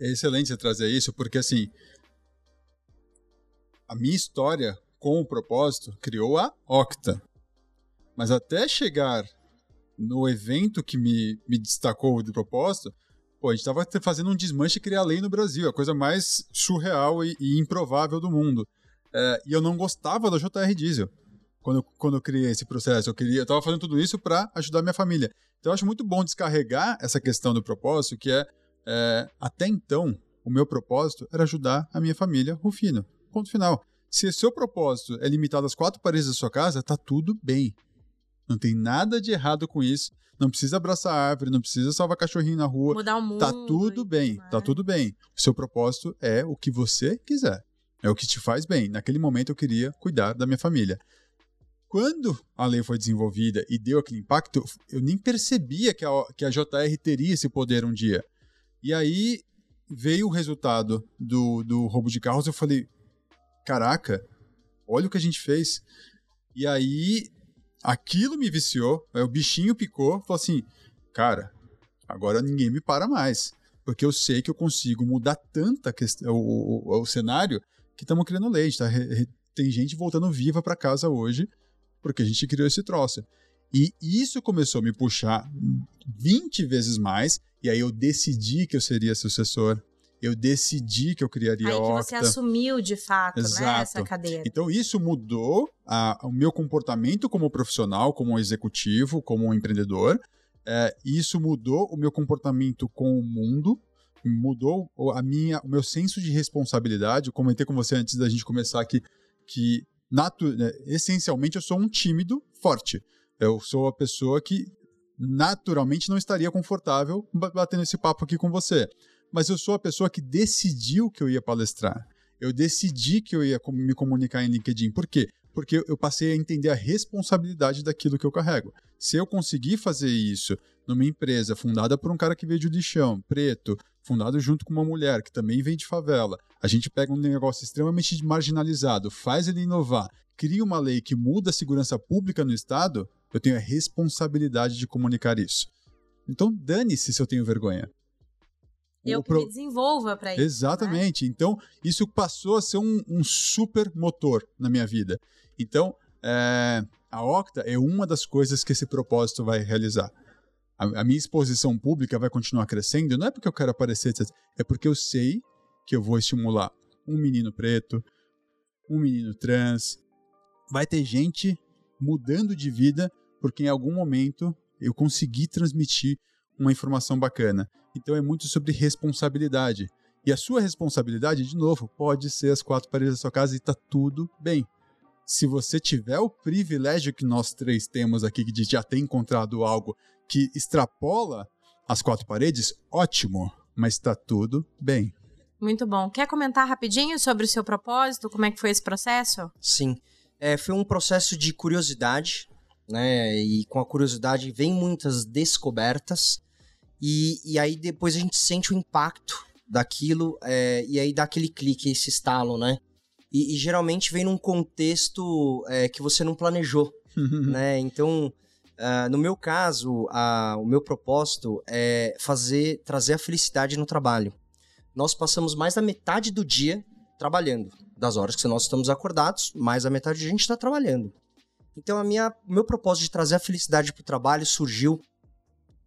é excelente você trazer isso, porque assim. A minha história com o propósito criou a Octa. Mas até chegar no evento que me, me destacou do propósito, pô, a gente estava fazendo um desmanche e criar lei no Brasil, a coisa mais surreal e, e improvável do mundo. É, e eu não gostava da JR Diesel quando, quando eu criei esse processo. Eu queria, eu tava fazendo tudo isso para ajudar minha família. Então eu acho muito bom descarregar essa questão do propósito, que é, é, até então, o meu propósito era ajudar a minha família, Rufino. Ponto final. Se o seu propósito é limitado às quatro paredes da sua casa, tá tudo bem. Não tem nada de errado com isso. Não precisa abraçar árvore, não precisa salvar cachorrinho na rua. Mudar o mundo. Tá tudo bem, tá tudo bem. O seu propósito é o que você quiser. É o que te faz bem. Naquele momento eu queria cuidar da minha família. Quando a lei foi desenvolvida e deu aquele impacto, eu nem percebia que a, que a JR teria esse poder um dia. E aí veio o resultado do, do roubo de carros, eu falei, caraca, olha o que a gente fez. E aí aquilo me viciou, aí o bichinho picou, falou assim, cara, agora ninguém me para mais. Porque eu sei que eu consigo mudar tanta questão, o, o, o cenário que estamos criando lei. A gente tá tem gente voltando viva para casa hoje porque a gente criou esse troço. E isso começou a me puxar 20 vezes mais. E aí eu decidi que eu seria sucessor. Eu decidi que eu criaria Aí a que você Octa. assumiu de fato, né, Exato. essa cadeira. Então isso mudou a- o meu comportamento como profissional, como executivo, como empreendedor. É, isso mudou o meu comportamento com o mundo, mudou o- a minha, o meu senso de responsabilidade. Eu comentei com você antes da gente começar aqui que natu- né, essencialmente eu sou um tímido forte. Eu sou a pessoa que naturalmente não estaria confortável ba- batendo esse papo aqui com você. Mas eu sou a pessoa que decidiu que eu ia palestrar eu decidi que eu ia me comunicar em LinkedIn. Por quê? Porque eu- eu passei a entender a responsabilidade daquilo que eu carrego. Se eu conseguir fazer isso numa empresa fundada por um cara que veio de lixão, preto, fundado junto com uma mulher que também vem de favela, a gente pega um negócio extremamente marginalizado, faz ele inovar, cria uma lei que muda a segurança pública no Estado, eu tenho a responsabilidade de comunicar isso. Então, dane-se se eu tenho vergonha. Eu O que pro- me desenvolva para isso. né? Exatamente. Então, isso passou a ser um, um super motor na minha vida. Então, é, a Octa é uma das coisas que esse propósito vai realizar. A, a minha exposição pública vai continuar crescendo, não é porque eu quero aparecer, é porque eu sei que eu vou estimular um menino preto, um menino trans. Vai ter gente mudando de vida porque em algum momento eu consegui transmitir uma informação bacana. Então é muito sobre responsabilidade. E a sua responsabilidade, de novo, pode ser as quatro paredes da sua casa e tá tudo bem. Se você tiver o privilégio que nós três temos aqui de já ter encontrado algo que extrapola as quatro paredes, ótimo, mas tá tudo bem. Muito bom. Quer comentar rapidinho sobre o seu propósito? Como é que foi esse processo? Sim. É, foi um processo de curiosidade, né? E com a curiosidade vem muitas descobertas. E, e aí depois a gente sente o impacto daquilo é, e aí dá aquele clique, esse estalo, né? E, e geralmente vem num contexto é, que você não planejou, <laughs> né? Então, uh, no meu caso, a, o meu propósito é fazer, trazer a felicidade no trabalho. Nós passamos mais da metade do dia trabalhando, das horas que nós estamos acordados, mais a metade a gente está trabalhando. Então, a minha, o meu propósito de trazer a felicidade para o trabalho surgiu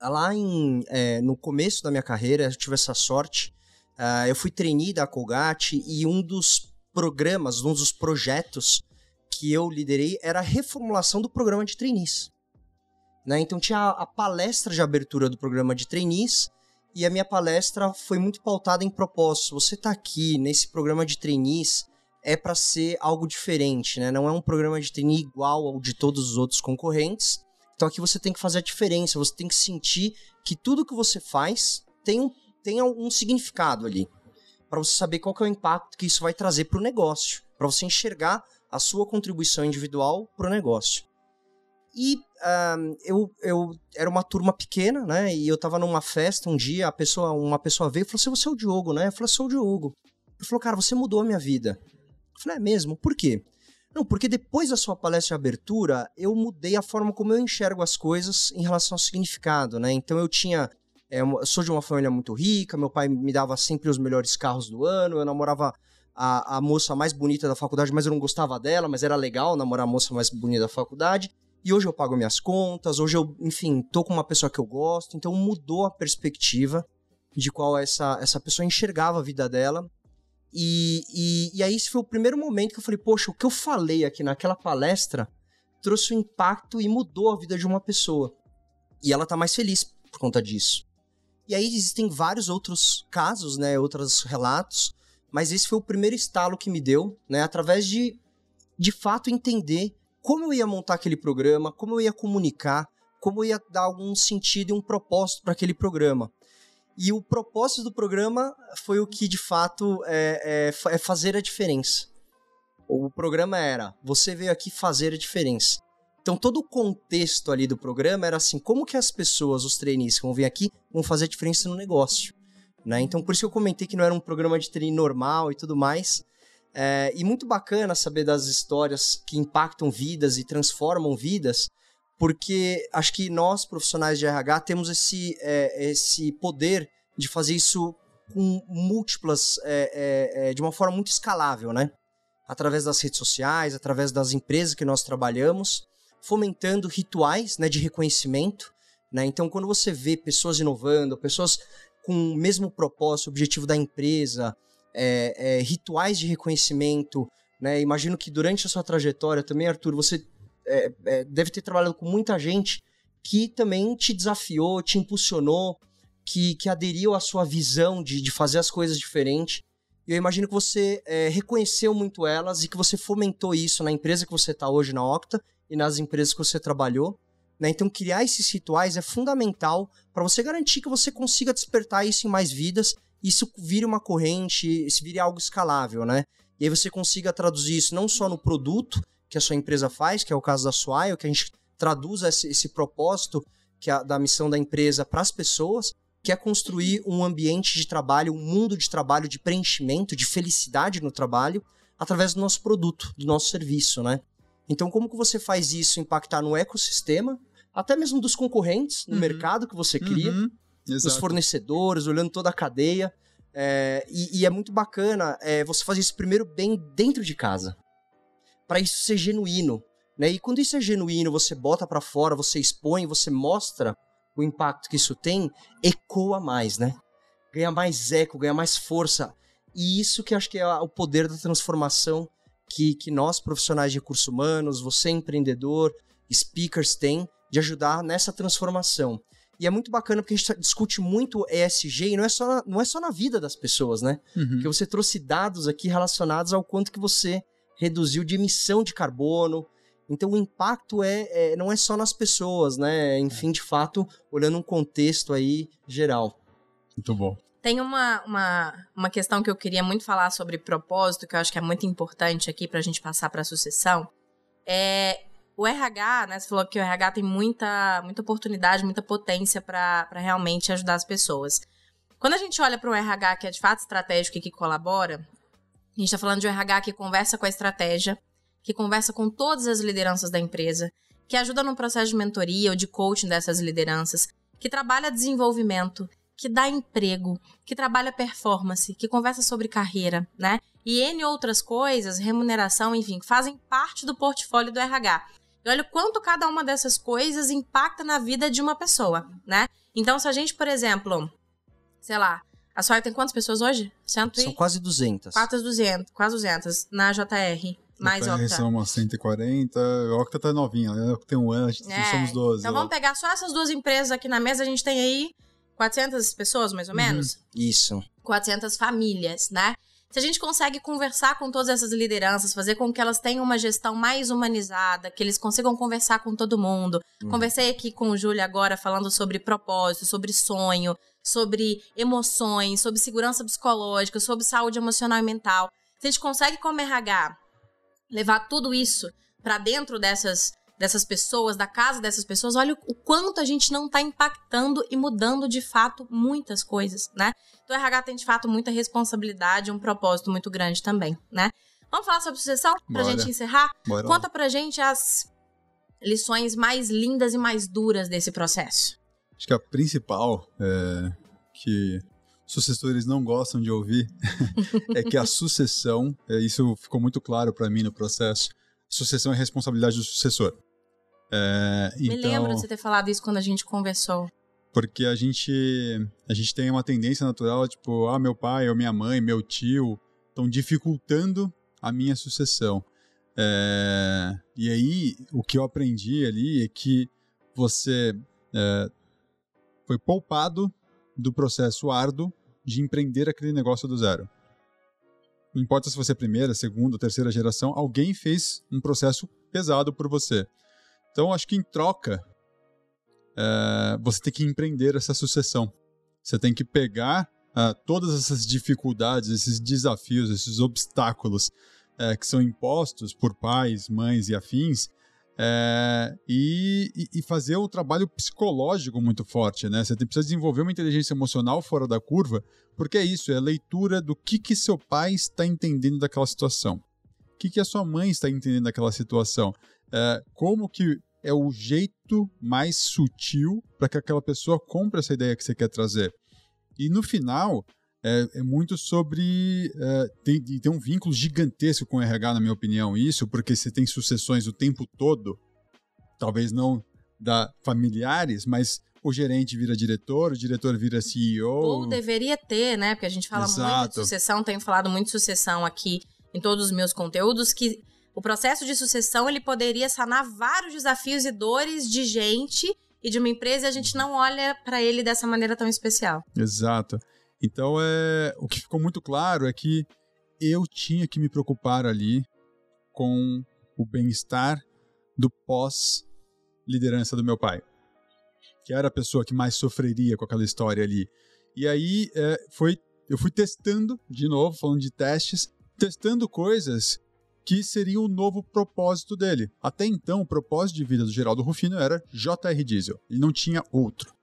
lá em, é, no começo da minha carreira. Eu tive essa sorte. Uh, eu fui trainee da Colgate e um dos programas, um dos projetos que eu liderei era a reformulação do programa de trainees. Né? Então tinha a, a palestra de abertura do programa de trainees e a minha palestra foi muito pautada em propósitos. Você está aqui nesse programa de trainees é para ser algo diferente, né? Não é um programa de trainee igual ao de todos os outros concorrentes. Então aqui você tem que fazer a diferença, você tem que sentir que tudo que você faz tem um, tem um significado ali. Para você saber qual é o impacto que isso vai trazer para o negócio. Para você enxergar a sua contribuição individual para o negócio. E uh, eu, eu era uma turma pequena, né? E eu tava numa festa um dia, a pessoa, uma pessoa veio e falou assim: Você é o Diogo, né? Eu falei: Sou o Diogo. Ele falou: Cara, você mudou a minha vida. Eu falei: É mesmo? Por quê? Não, porque depois da sua palestra de abertura, eu mudei a forma como eu enxergo as coisas em relação ao significado, né? Então eu tinha. É, eu sou de uma família muito rica, meu pai me dava sempre os melhores carros do ano, eu namorava a, a moça mais bonita da faculdade, mas eu não gostava dela, mas era legal namorar a moça mais bonita da faculdade. E hoje eu pago minhas contas, hoje eu, enfim, tô com uma pessoa que eu gosto, então mudou a perspectiva de qual essa, essa pessoa enxergava a vida dela. E, e, e aí esse foi o primeiro momento que eu falei, poxa, o que eu falei aqui naquela palestra trouxe um impacto e mudou a vida de uma pessoa. E ela tá mais feliz por conta disso. E aí existem vários outros casos, né, outros relatos, mas esse foi o primeiro estalo que me deu, né, através de de fato entender como eu ia montar aquele programa, como eu ia comunicar, como eu ia dar algum sentido e um propósito para aquele programa. E o propósito do programa foi o que de fato é, é, é, fazer a diferença. O programa era: você veio aqui fazer a diferença. Então todo o contexto ali do programa era assim: como que as pessoas, os trainees que vão vir aqui, vão fazer a diferença no negócio. Né? Então por isso que eu comentei que não era um programa de treino normal e tudo mais, é, e muito bacana saber das histórias que impactam vidas e transformam vidas, porque acho que nós, profissionais de RH, temos esse, é, esse poder de fazer isso com múltiplas, é, é, é, de uma forma muito escalável, né? Através das redes sociais, através das empresas que nós trabalhamos, fomentando rituais né, de reconhecimento. Né? Então, quando você vê pessoas inovando, pessoas com o mesmo propósito, objetivo da empresa, é, é, rituais de reconhecimento. Né? Imagino que durante a sua trajetória também, Arthur, você é, é, deve ter trabalhado com muita gente que também te desafiou, te impulsionou, que, que aderiu à sua visão de, de fazer as coisas diferentes. E eu imagino que você é, reconheceu muito elas e que você fomentou isso na empresa que você está hoje, na Octa, e nas empresas que você trabalhou. Né? Então, criar esses rituais é fundamental para você garantir que você consiga despertar isso em mais vidas isso vire uma corrente, isso vire algo escalável, né? E aí você consiga traduzir isso não só no produto que a sua empresa faz, que é o caso da Swile, que a gente traduz esse, esse propósito que é da missão da empresa para as pessoas, que é construir um ambiente de trabalho, um mundo de trabalho de preenchimento, de felicidade no trabalho, através do nosso produto, do nosso serviço, né? Então, como que você faz isso impactar no ecossistema, até mesmo dos concorrentes, no uhum. mercado que você cria, uhum. Exato. os fornecedores, olhando toda a cadeia. É, e, e, é muito bacana é, você fazer isso primeiro bem dentro de casa. Para isso ser genuíno. Né? E quando isso é genuíno, você bota para fora, você expõe, você mostra o impacto que isso tem, ecoa mais, né? Ganha mais eco, ganha mais força. E isso que acho que é o poder da transformação que, que nós, profissionais de recursos humanos, você empreendedor, speakers, tem de ajudar nessa transformação. E é muito bacana porque a gente discute muito ESG e não é só, não é só na vida das pessoas, né? Uhum. Porque você trouxe dados aqui relacionados ao quanto que você reduziu de emissão de carbono. Então o impacto é, é não é só nas pessoas, né? Enfim, de fato, olhando um contexto aí geral. Muito bom. Tem uma, uma, uma questão que eu queria muito falar sobre propósito, que eu acho que é muito importante aqui para a gente passar para a sucessão. É o RH, né? Você falou que o RH tem muita, muita oportunidade, muita potência para realmente ajudar as pessoas. Quando a gente olha para um RH que é de fato estratégico e que colabora, a gente está falando de um RH que conversa com a estratégia, que conversa com todas as lideranças da empresa, que ajuda no processo de mentoria ou de coaching dessas lideranças, que trabalha desenvolvimento, que dá emprego, que trabalha performance, que conversa sobre carreira, né? E N outras coisas, remuneração, enfim, fazem parte do portfólio do RH. E olha o quanto cada uma dessas coisas impacta na vida de uma pessoa, né? Então, se a gente, por exemplo, sei lá, a Soia tem quantas pessoas hoje? Cento São quase 200. Quase 200, quase 200 na JR. Mais Octa. são umas 140, a Octa tá novinha, né? tem um ano, a gente É, somos 12. Então lá. vamos pegar só essas duas empresas aqui na mesa, a gente tem aí 400 pessoas, mais ou menos? Isso. 400 famílias, né? Se a gente consegue conversar com todas essas lideranças, fazer com que elas tenham uma gestão mais humanizada, que eles consigam conversar com todo mundo. Uhum. Conversei aqui com o Júlio agora falando sobre propósito, sobre sonho, sobre emoções, sobre segurança psicológica, sobre saúde emocional e mental. Se a gente consegue, como RH, levar tudo isso para dentro dessas dessas pessoas, da casa dessas pessoas, olha o quanto a gente não está impactando e mudando de fato muitas coisas, né? Então o RH tem de fato muita responsabilidade, um propósito muito grande também, né? Vamos falar sobre sucessão pra Bora. gente encerrar? Bora. Conta pra gente as lições mais lindas e mais duras desse processo. Acho que a principal é, que sucessores não gostam de ouvir <laughs> é que a sucessão, é, isso ficou muito claro para mim no processo, sucessão é responsabilidade do sucessor. É, Me então, lembro de você ter falado isso quando a gente conversou. porque a gente a gente tem uma tendência natural, tipo, ah, meu pai ou minha mãe, meu tio estão dificultando a minha sucessão. É, e aí, o que eu aprendi ali é que você é, foi poupado do processo árduo de empreender aquele negócio do zero. Não importa se você é primeira, segunda, terceira geração, alguém fez um processo pesado por você. Então, acho que em troca, é, você tem que empreender essa sucessão. Você tem que pegar ah, todas essas dificuldades, esses desafios, esses obstáculos é, que são impostos por pais, mães e afins, é, e, e- fazer o trabalho psicológico muito forte, né? Você precisa desenvolver uma inteligência emocional fora da curva, porque é isso, é a leitura do que, que seu pai está entendendo daquela situação. O que, que a sua mãe está entendendo daquela situação. É, como que é o jeito mais sutil para que aquela pessoa compre essa ideia que você quer trazer. E no final, é, é muito sobre. É, tem, tem um vínculo gigantesco com o RH, na minha opinião, isso, porque você tem sucessões o tempo todo, talvez não da familiares, mas o gerente vira diretor, o diretor vira CEO. Ou deveria ter, né? Porque a gente fala muito de Exato. sucessão, tenho falado muito de sucessão aqui em todos os meus conteúdos, que o processo de sucessão ele poderia sanar vários desafios e dores de gente e de uma empresa e a gente não olha para ele dessa maneira tão especial. Exato. Então, é, o que ficou muito claro é que eu tinha que me preocupar ali com o bem-estar do pós-liderança do meu pai, que era a pessoa que mais sofreria com aquela história ali. E aí, é, foi, eu fui testando, de novo, falando de testes, testando coisas que seriam o novo propósito dele. Até então, o propósito de vida do Geraldo Rufino era JR Diesel. Ele não tinha outro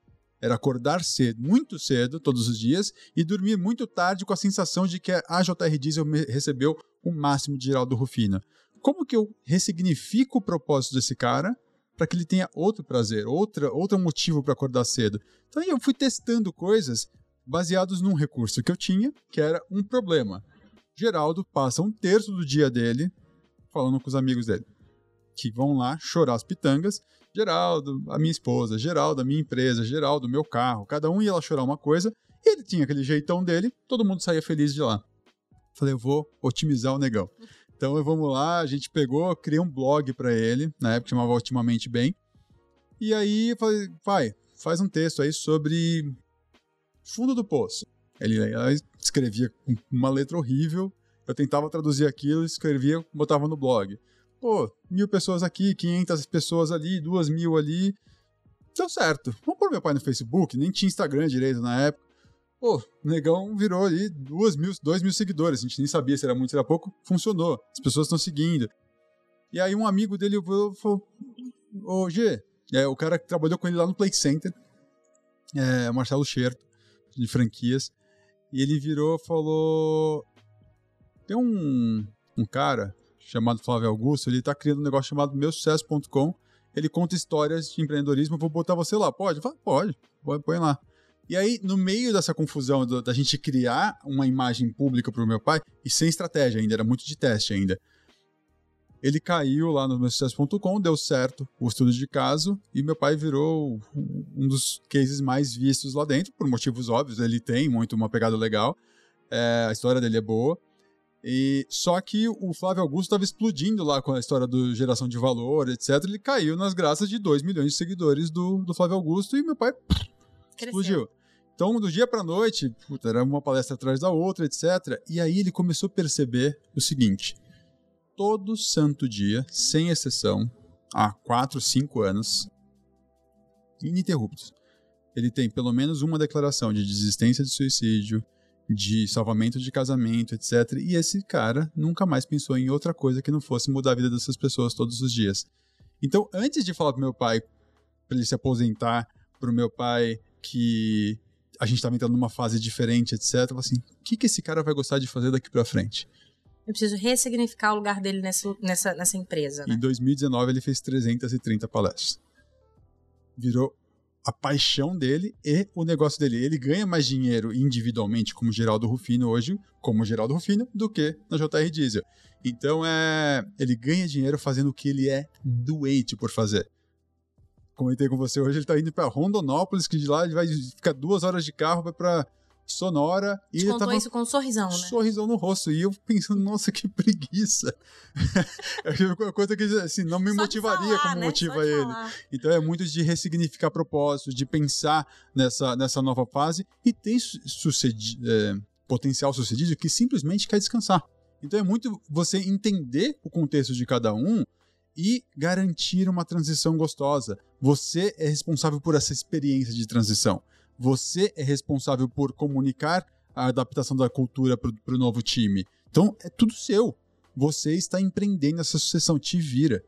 era acordar cedo, muito cedo, todos os dias, e dormir muito tarde com a sensação de que a JR Diesel recebeu o máximo de Geraldo Rufino. Como que eu ressignifico o propósito desse cara para que ele tenha outro prazer, outra, outro motivo para acordar cedo? Então eu fui testando coisas baseados num recurso que eu tinha, que era um problema. Geraldo passa um terço do dia dele falando com os amigos dele, que vão lá chorar as pitangas Geraldo, a minha esposa, Geraldo, a minha empresa, Geraldo, meu carro. Cada um ia lá chorar uma coisa. E ele tinha aquele jeitão dele, todo mundo saía feliz de lá. Falei, eu vou otimizar o negão. Então vamos lá, a gente pegou, criei um blog para ele, na época chamava Otimamente Bem. E aí falei, pai, faz um texto aí sobre fundo do poço. Ele escrevia com uma letra horrível, eu tentava traduzir aquilo, escrevia, botava no blog. Pô, mil pessoas aqui, 500 pessoas ali, duas mil ali. Deu certo. Vamos pôr meu pai no Facebook, nem tinha Instagram direito na época. Pô, o negão virou ali duas mil, dois mil seguidores. A gente nem sabia se era muito, se era pouco. Funcionou. As pessoas estão seguindo. E aí um amigo dele falou, ô G, é, o cara que trabalhou com ele lá no Play Center, é, Marcelo Scherto, de franquias, e ele virou falou, tem um, um cara chamado Flávio Augusto, ele tá criando um negócio chamado meusucesso.com, ele conta histórias de empreendedorismo, vou botar você lá, pode? Falo, pode, põe lá. E aí, no meio dessa confusão do, da gente criar uma imagem pública pro meu pai, e sem estratégia ainda, era muito de teste ainda, ele caiu lá no meusucesso.com, deu certo o estudo de caso e meu pai virou um dos cases mais vistos lá dentro, por motivos óbvios. Ele tem muito uma pegada legal, é, a história dele é boa. E só que o Flávio Augusto estava explodindo lá com a história do geração de valor, etc. Ele caiu nas graças de 2 milhões de seguidores do, do Flávio Augusto e meu pai pff, explodiu. Então, do dia para noite, puta, era uma palestra atrás da outra, etc. E aí ele começou a perceber o seguinte: todo santo dia, sem exceção, há 4, 5 anos, ininterruptos. Ele tem pelo menos uma declaração de desistência de suicídio, de salvamento de casamento, etc. E esse cara nunca mais pensou em outra coisa que não fosse mudar a vida dessas pessoas todos os dias. Então, antes de falar pro meu pai para ele se aposentar, pro meu pai que a gente estava entrando numa fase diferente, etc. Eu assim, o que, que esse cara vai gostar de fazer daqui para frente? Eu preciso ressignificar o lugar dele nessa, nessa, nessa empresa. Né? Em 2019, ele fez 330 palestras. Virou a paixão dele e o negócio dele. Ele ganha mais dinheiro individualmente, como Geraldo Rufino hoje, como Geraldo Rufino, do que na JR Diesel. Então, é, ele ganha dinheiro fazendo o que ele é doente por fazer. Comentei com você hoje, ele está indo para Rondonópolis, que de lá ele vai ficar duas horas de carro, vai para sonora. E Te ele tava isso com um sorrisão, né? Sorrisão no rosto. E eu pensando, nossa, que preguiça. <laughs> é uma coisa que assim, não me Só motivaria falar, como né? motiva ele. Falar. Então é muito de ressignificar propósito, de pensar nessa, nessa nova fase. E tem sucedi é, potencial sucedido que simplesmente quer descansar. Então é muito você entender o contexto de cada um e garantir uma transição gostosa. Você é responsável por essa experiência de transição. Você é responsável por comunicar a adaptação da cultura para o novo time. Então é tudo seu. Você está empreendendo essa sucessão. Te vira.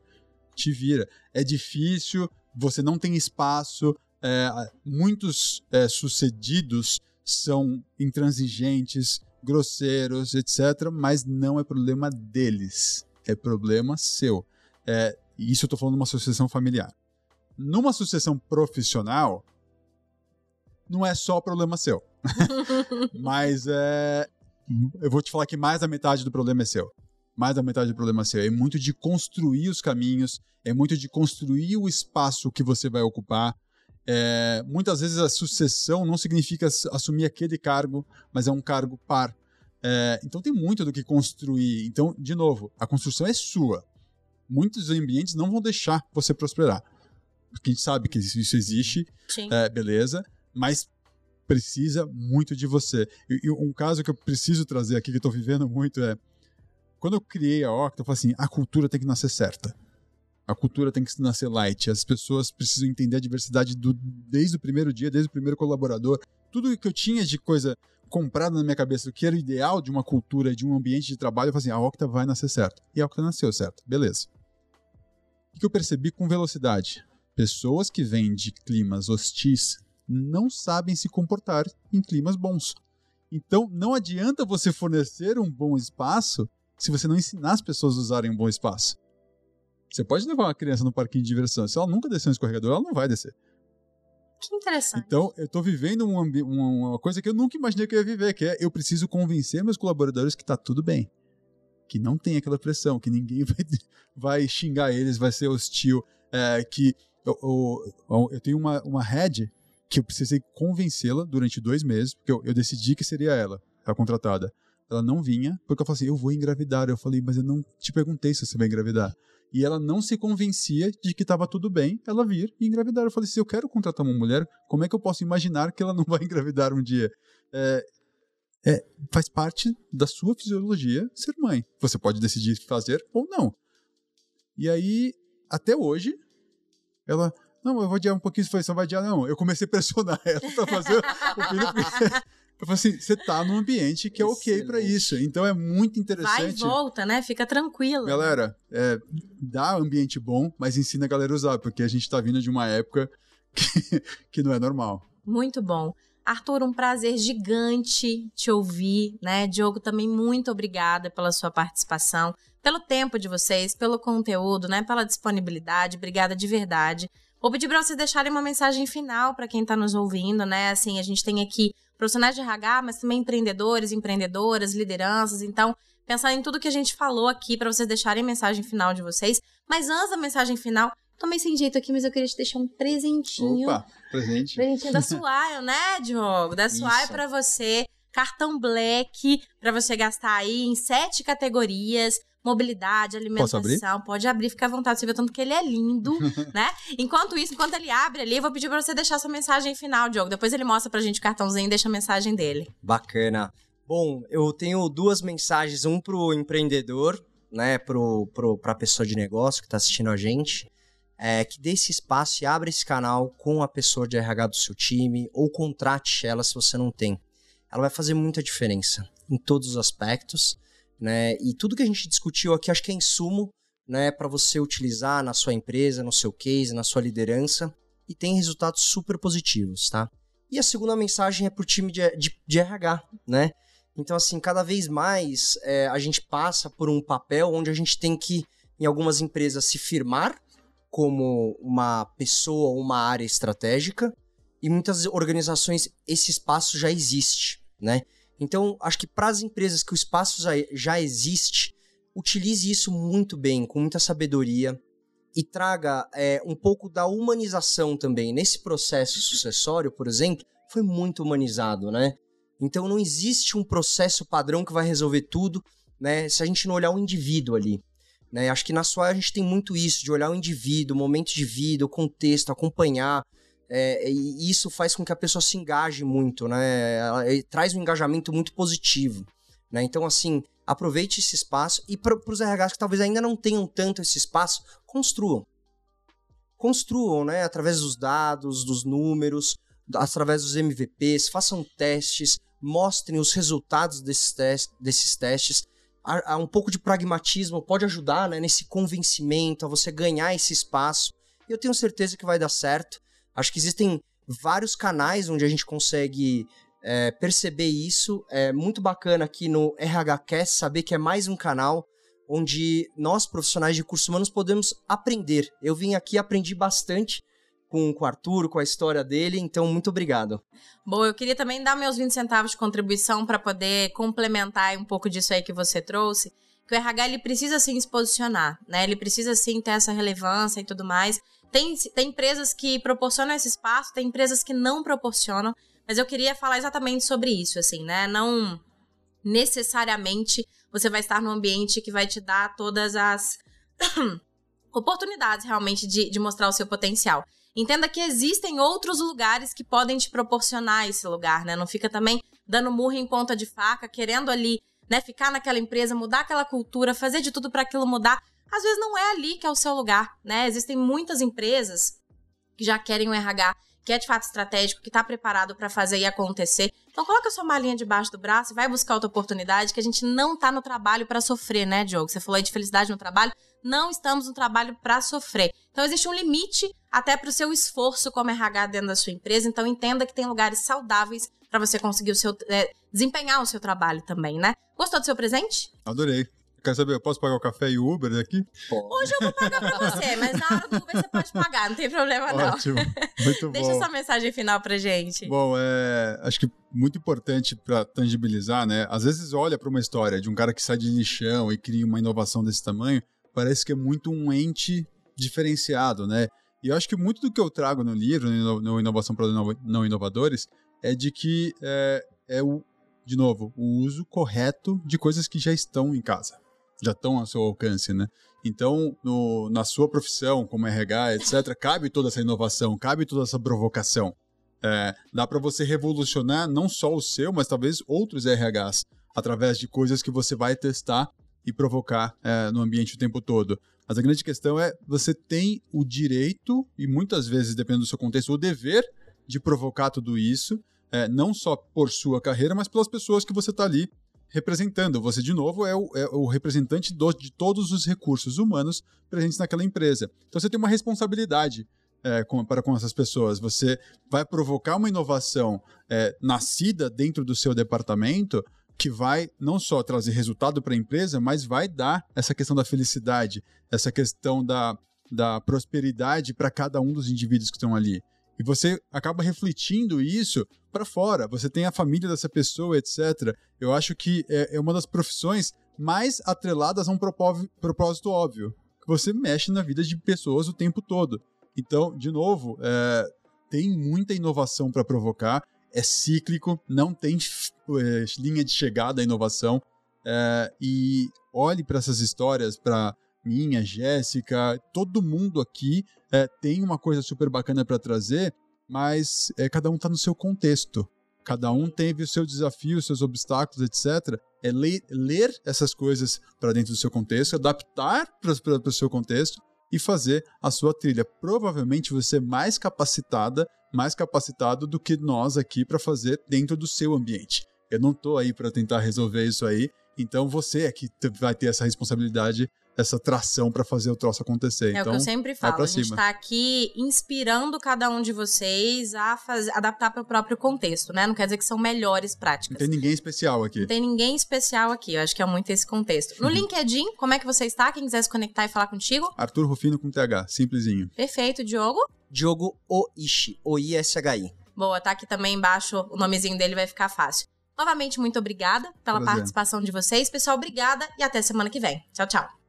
Te vira. É difícil, você não tem espaço. É, muitos é, sucedidos são intransigentes, grosseiros, etc. Mas não é problema deles. É problema seu. É, isso eu estou falando de uma sucessão familiar. Numa sucessão profissional, não é só problema seu. <laughs> Mas é. Eu vou te falar que mais da metade do problema é seu. Mais da metade do problema é seu. É muito de construir os caminhos, é muito de construir o espaço que você vai ocupar. É, muitas vezes a sucessão não significa assumir aquele cargo, mas é um cargo par. É, então tem muito do que construir. Então, de novo, a construção é sua. Muitos ambientes não vão deixar você prosperar. Porque a gente sabe que isso existe, é, beleza mas precisa muito de você. E, e, um caso que eu preciso trazer aqui, que eu estou vivendo muito, é quando eu criei a Octa, eu falei assim: a cultura tem que nascer certa. A cultura tem que nascer light. As pessoas precisam entender a diversidade do, desde o primeiro dia, desde o primeiro colaborador. Tudo que eu tinha de coisa comprada na minha cabeça, o que era o ideal de uma cultura, de um ambiente de trabalho, eu falei assim: a Octa vai nascer certo. E a Octa nasceu certo. Beleza. O que eu percebi com velocidade? Pessoas que vêm de climas hostis não sabem se comportar em climas bons. Então, não adianta você fornecer um bom espaço se você não ensinar as pessoas a usarem um bom espaço. Você pode levar uma criança no parquinho de diversão, se ela nunca descer um escorregador, ela não vai descer. Que interessante. Então, eu estou vivendo uma, uma, coisa que eu nunca imaginei que eu ia viver, que é eu preciso convencer meus colaboradores que está tudo bem. Que não tem aquela pressão, que ninguém <laughs> vai, vai xingar eles, vai ser hostil. É, que eu, eu, eu tenho uma, uma head que eu precisei convencê-la durante dois meses, porque eu, eu, decidi que seria ela a contratada. ela não vinha, porque eu falei assim, eu vou engravidar. Eu falei, mas eu não te perguntei se você vai engravidar. E ela não se convencia de que estava tudo bem ela vir e engravidar. Eu falei, se eu quero contratar uma mulher, como é que eu posso imaginar que ela não vai <laughs> engravidar um dia? É, é, faz parte da sua fisiologia ser mãe. Você pode decidir fazer ou não. E aí, até hoje, ela, não, eu vou adiar um pouquinho, você vai adiar, não. Eu comecei a pressionar <laughs> ela para fazer o filho. <laughs> Eu falei assim, você tá num ambiente que é ok para isso. Então é muito interessante. Vai e volta, né? Fica tranquilo. Galera, é, dá ambiente bom, mas ensina a galera a usar, porque a gente tá vindo de uma época <laughs> que, que não é normal. Muito bom. Arthur, um prazer gigante te ouvir, né? Diogo, também muito obrigada pela sua participação, pelo tempo de vocês, pelo conteúdo, né? Pela disponibilidade. Obrigada de verdade. Vou pedir para vocês deixarem uma mensagem final para quem está nos ouvindo, né? Assim, a gente tem aqui profissionais de RH, mas também empreendedores, empreendedoras, lideranças. Então, pensar em tudo que a gente falou aqui para vocês deixarem a mensagem final de vocês. Mas antes da mensagem final, tô meio sem jeito aqui, mas eu queria te deixar um presentinho. Opa, presente. Presentinho da <laughs> Swile, né, Diogo? Da Swile para você. Cartão Black para você gastar aí em sete categorias mobilidade, alimentação. Abrir? Pode abrir, fica à vontade. Você vê tanto que ele é lindo, <laughs> né? Enquanto isso, enquanto ele abre ali, eu vou pedir pra você deixar sua mensagem final, Diogo. Depois ele mostra pra gente o cartãozinho e deixa a mensagem dele. Bacana. Bom, eu tenho duas mensagens, um pro empreendedor, né, pro, pro, pra pessoa de negócio que tá assistindo a gente, é, que dê esse espaço e abra esse canal com a pessoa de RH do seu time, ou contrate ela se você não tem. Ela vai fazer muita diferença em todos os aspectos né? E tudo que a gente discutiu aqui, acho que é insumo, né, para você utilizar na sua empresa, no seu case, na sua liderança, e tem resultados super positivos, tá? E a segunda mensagem é para o time de, de, de, RH, né? Então, assim, cada vez mais é, a gente passa por um papel onde a gente tem que, em algumas empresas, se firmar como uma pessoa, uma área estratégica, e muitas organizações esse espaço já existe, né? Então, acho que para as empresas que o espaço já existe, utilize isso muito bem, com muita sabedoria e traga é, um pouco da humanização também. Nesse processo sucessório, por exemplo, foi muito humanizado, né? Então não existe um processo padrão que vai resolver tudo, né? Se a gente não olhar o indivíduo ali. Né? Acho que na sua a gente tem muito isso, de olhar o indivíduo, o momento de vida, o contexto, acompanhar, é, e isso faz com que a pessoa se engaje muito, né? Ela, traz um engajamento muito positivo, né? Então, assim, aproveite esse espaço e para os RHs que talvez ainda não tenham tanto esse espaço, construam. Construam, né? Através dos dados, dos números, através dos MVPs, façam testes, mostrem os resultados desses, testes, desses testes. Há, há um pouco de pragmatismo pode ajudar né, nesse convencimento, a você ganhar esse espaço. Eu tenho certeza que vai dar certo. Acho que existem vários canais onde a gente consegue é, perceber isso. É muito bacana aqui no RHCast saber que é mais um canal onde nós, profissionais de cursos humanos, podemos aprender. Eu vim aqui aprendi bastante com, com o Arthur, com a história dele, então muito obrigado. Bom, eu queria também dar meus 20 centavos de contribuição para poder complementar um pouco disso aí que você trouxe. Que o RH ele precisa sim se posicionar, né? Ele precisa sim ter essa relevância e tudo mais. Tem, tem empresas que proporcionam esse espaço, tem empresas que não proporcionam, mas eu queria falar exatamente sobre isso, assim, né? Não necessariamente você vai estar num ambiente que vai te dar todas as <coughs> oportunidades realmente de, de mostrar o seu potencial. Entenda que existem outros lugares que podem te proporcionar esse lugar, né? Não fica também dando murro em ponta de faca, querendo ali, né, ficar naquela empresa, mudar aquela cultura, fazer de tudo para aquilo mudar às vezes não é ali que é o seu lugar, né? Existem muitas empresas que já querem um RH que é de fato estratégico, que está preparado para fazer e acontecer. Então coloca a sua malinha debaixo do braço e vai buscar outra oportunidade, que a gente não está no trabalho para sofrer, né, Diogo? Você falou aí de felicidade no trabalho. Não estamos no trabalho para sofrer. Então existe um limite até para o seu esforço como RH dentro da sua empresa. Então entenda que tem lugares saudáveis para você conseguir o seu é, desempenhar o seu trabalho também, né? Gostou do seu presente? Adorei. Quer saber, eu posso pagar o café e o Uber daqui? Hoje eu vou pagar pra você, mas na hora do Uber você pode pagar, não tem problema não. Ótimo, muito <laughs> bom. Deixa sua mensagem final pra gente. Bom, é, acho que muito importante para tangibilizar, né? Às vezes olha para uma história de um cara que sai de lixão e cria uma inovação desse tamanho, parece que é muito um ente diferenciado, né? E eu acho que muito do que eu trago no livro, no Inovação para Não Inovadores, é de que é, é o de novo, o uso correto de coisas que já estão em casa, já estão ao seu alcance, né? Então, no, na sua profissão, como RH, etc., cabe toda essa inovação, cabe toda essa provocação. É, dá para você revolucionar não só o seu, mas talvez outros RHs, através de coisas que você vai testar e provocar é, no ambiente o tempo todo. Mas a grande questão é, você tem o direito, e muitas vezes, dependendo do seu contexto, o dever de provocar tudo isso, é, não só por sua carreira, mas pelas pessoas que você está ali representando. Você, de novo, é o, é o representante do, de todos os recursos humanos presentes naquela empresa. Então você tem uma responsabilidade é, com, para com essas pessoas. Você vai provocar uma inovação é, nascida dentro do seu departamento que vai não só trazer resultado para a empresa, mas vai dar essa questão da felicidade, essa questão da, da prosperidade para cada um dos indivíduos que estão ali. E você acaba refletindo isso para fora. Você tem a família dessa pessoa, etc. Eu acho que é, é uma das profissões mais atreladas a um propósito óbvio. Que você mexe na vida de pessoas o tempo todo. Então, de novo, é, tem muita inovação para provocar. É cíclico, não tem é, linha de chegada à inovação. É, e olhe para essas histórias, para minha, Jéssica, todo mundo aqui é, tem uma coisa super bacana para trazer, mas é, cada um está no seu contexto. Cada um teve o seu desafio, os seus obstáculos, etc. É ler, ler essas coisas para dentro do seu contexto, adaptar para o seu contexto e fazer a sua trilha. Provavelmente você é mais capacitada, mais capacitado do que nós aqui para fazer dentro do seu ambiente. Eu não estou aí para tentar resolver isso aí, então você é que vai ter essa responsabilidade essa tração para fazer o troço acontecer. É então, o que eu então, sempre falo. A gente está aqui inspirando cada um de vocês a fazer, adaptar para o próprio contexto, né? Não quer dizer que são melhores práticas. Não tem ninguém especial aqui. Não tem ninguém especial aqui. Eu acho que é muito esse contexto. No uhum. <laughs> LinkedIn, como é que você está? Quem quiser se conectar e falar contigo? Arthur Rufino com TH, simplesinho. Perfeito, Diogo. Diogo Oishi, O-I-S-H-I. Boa, tá aqui também embaixo, o nomezinho dele vai ficar fácil. Novamente, muito obrigada pela Prazer. participação de vocês. Pessoal, obrigada e até semana que vem. Tchau, tchau.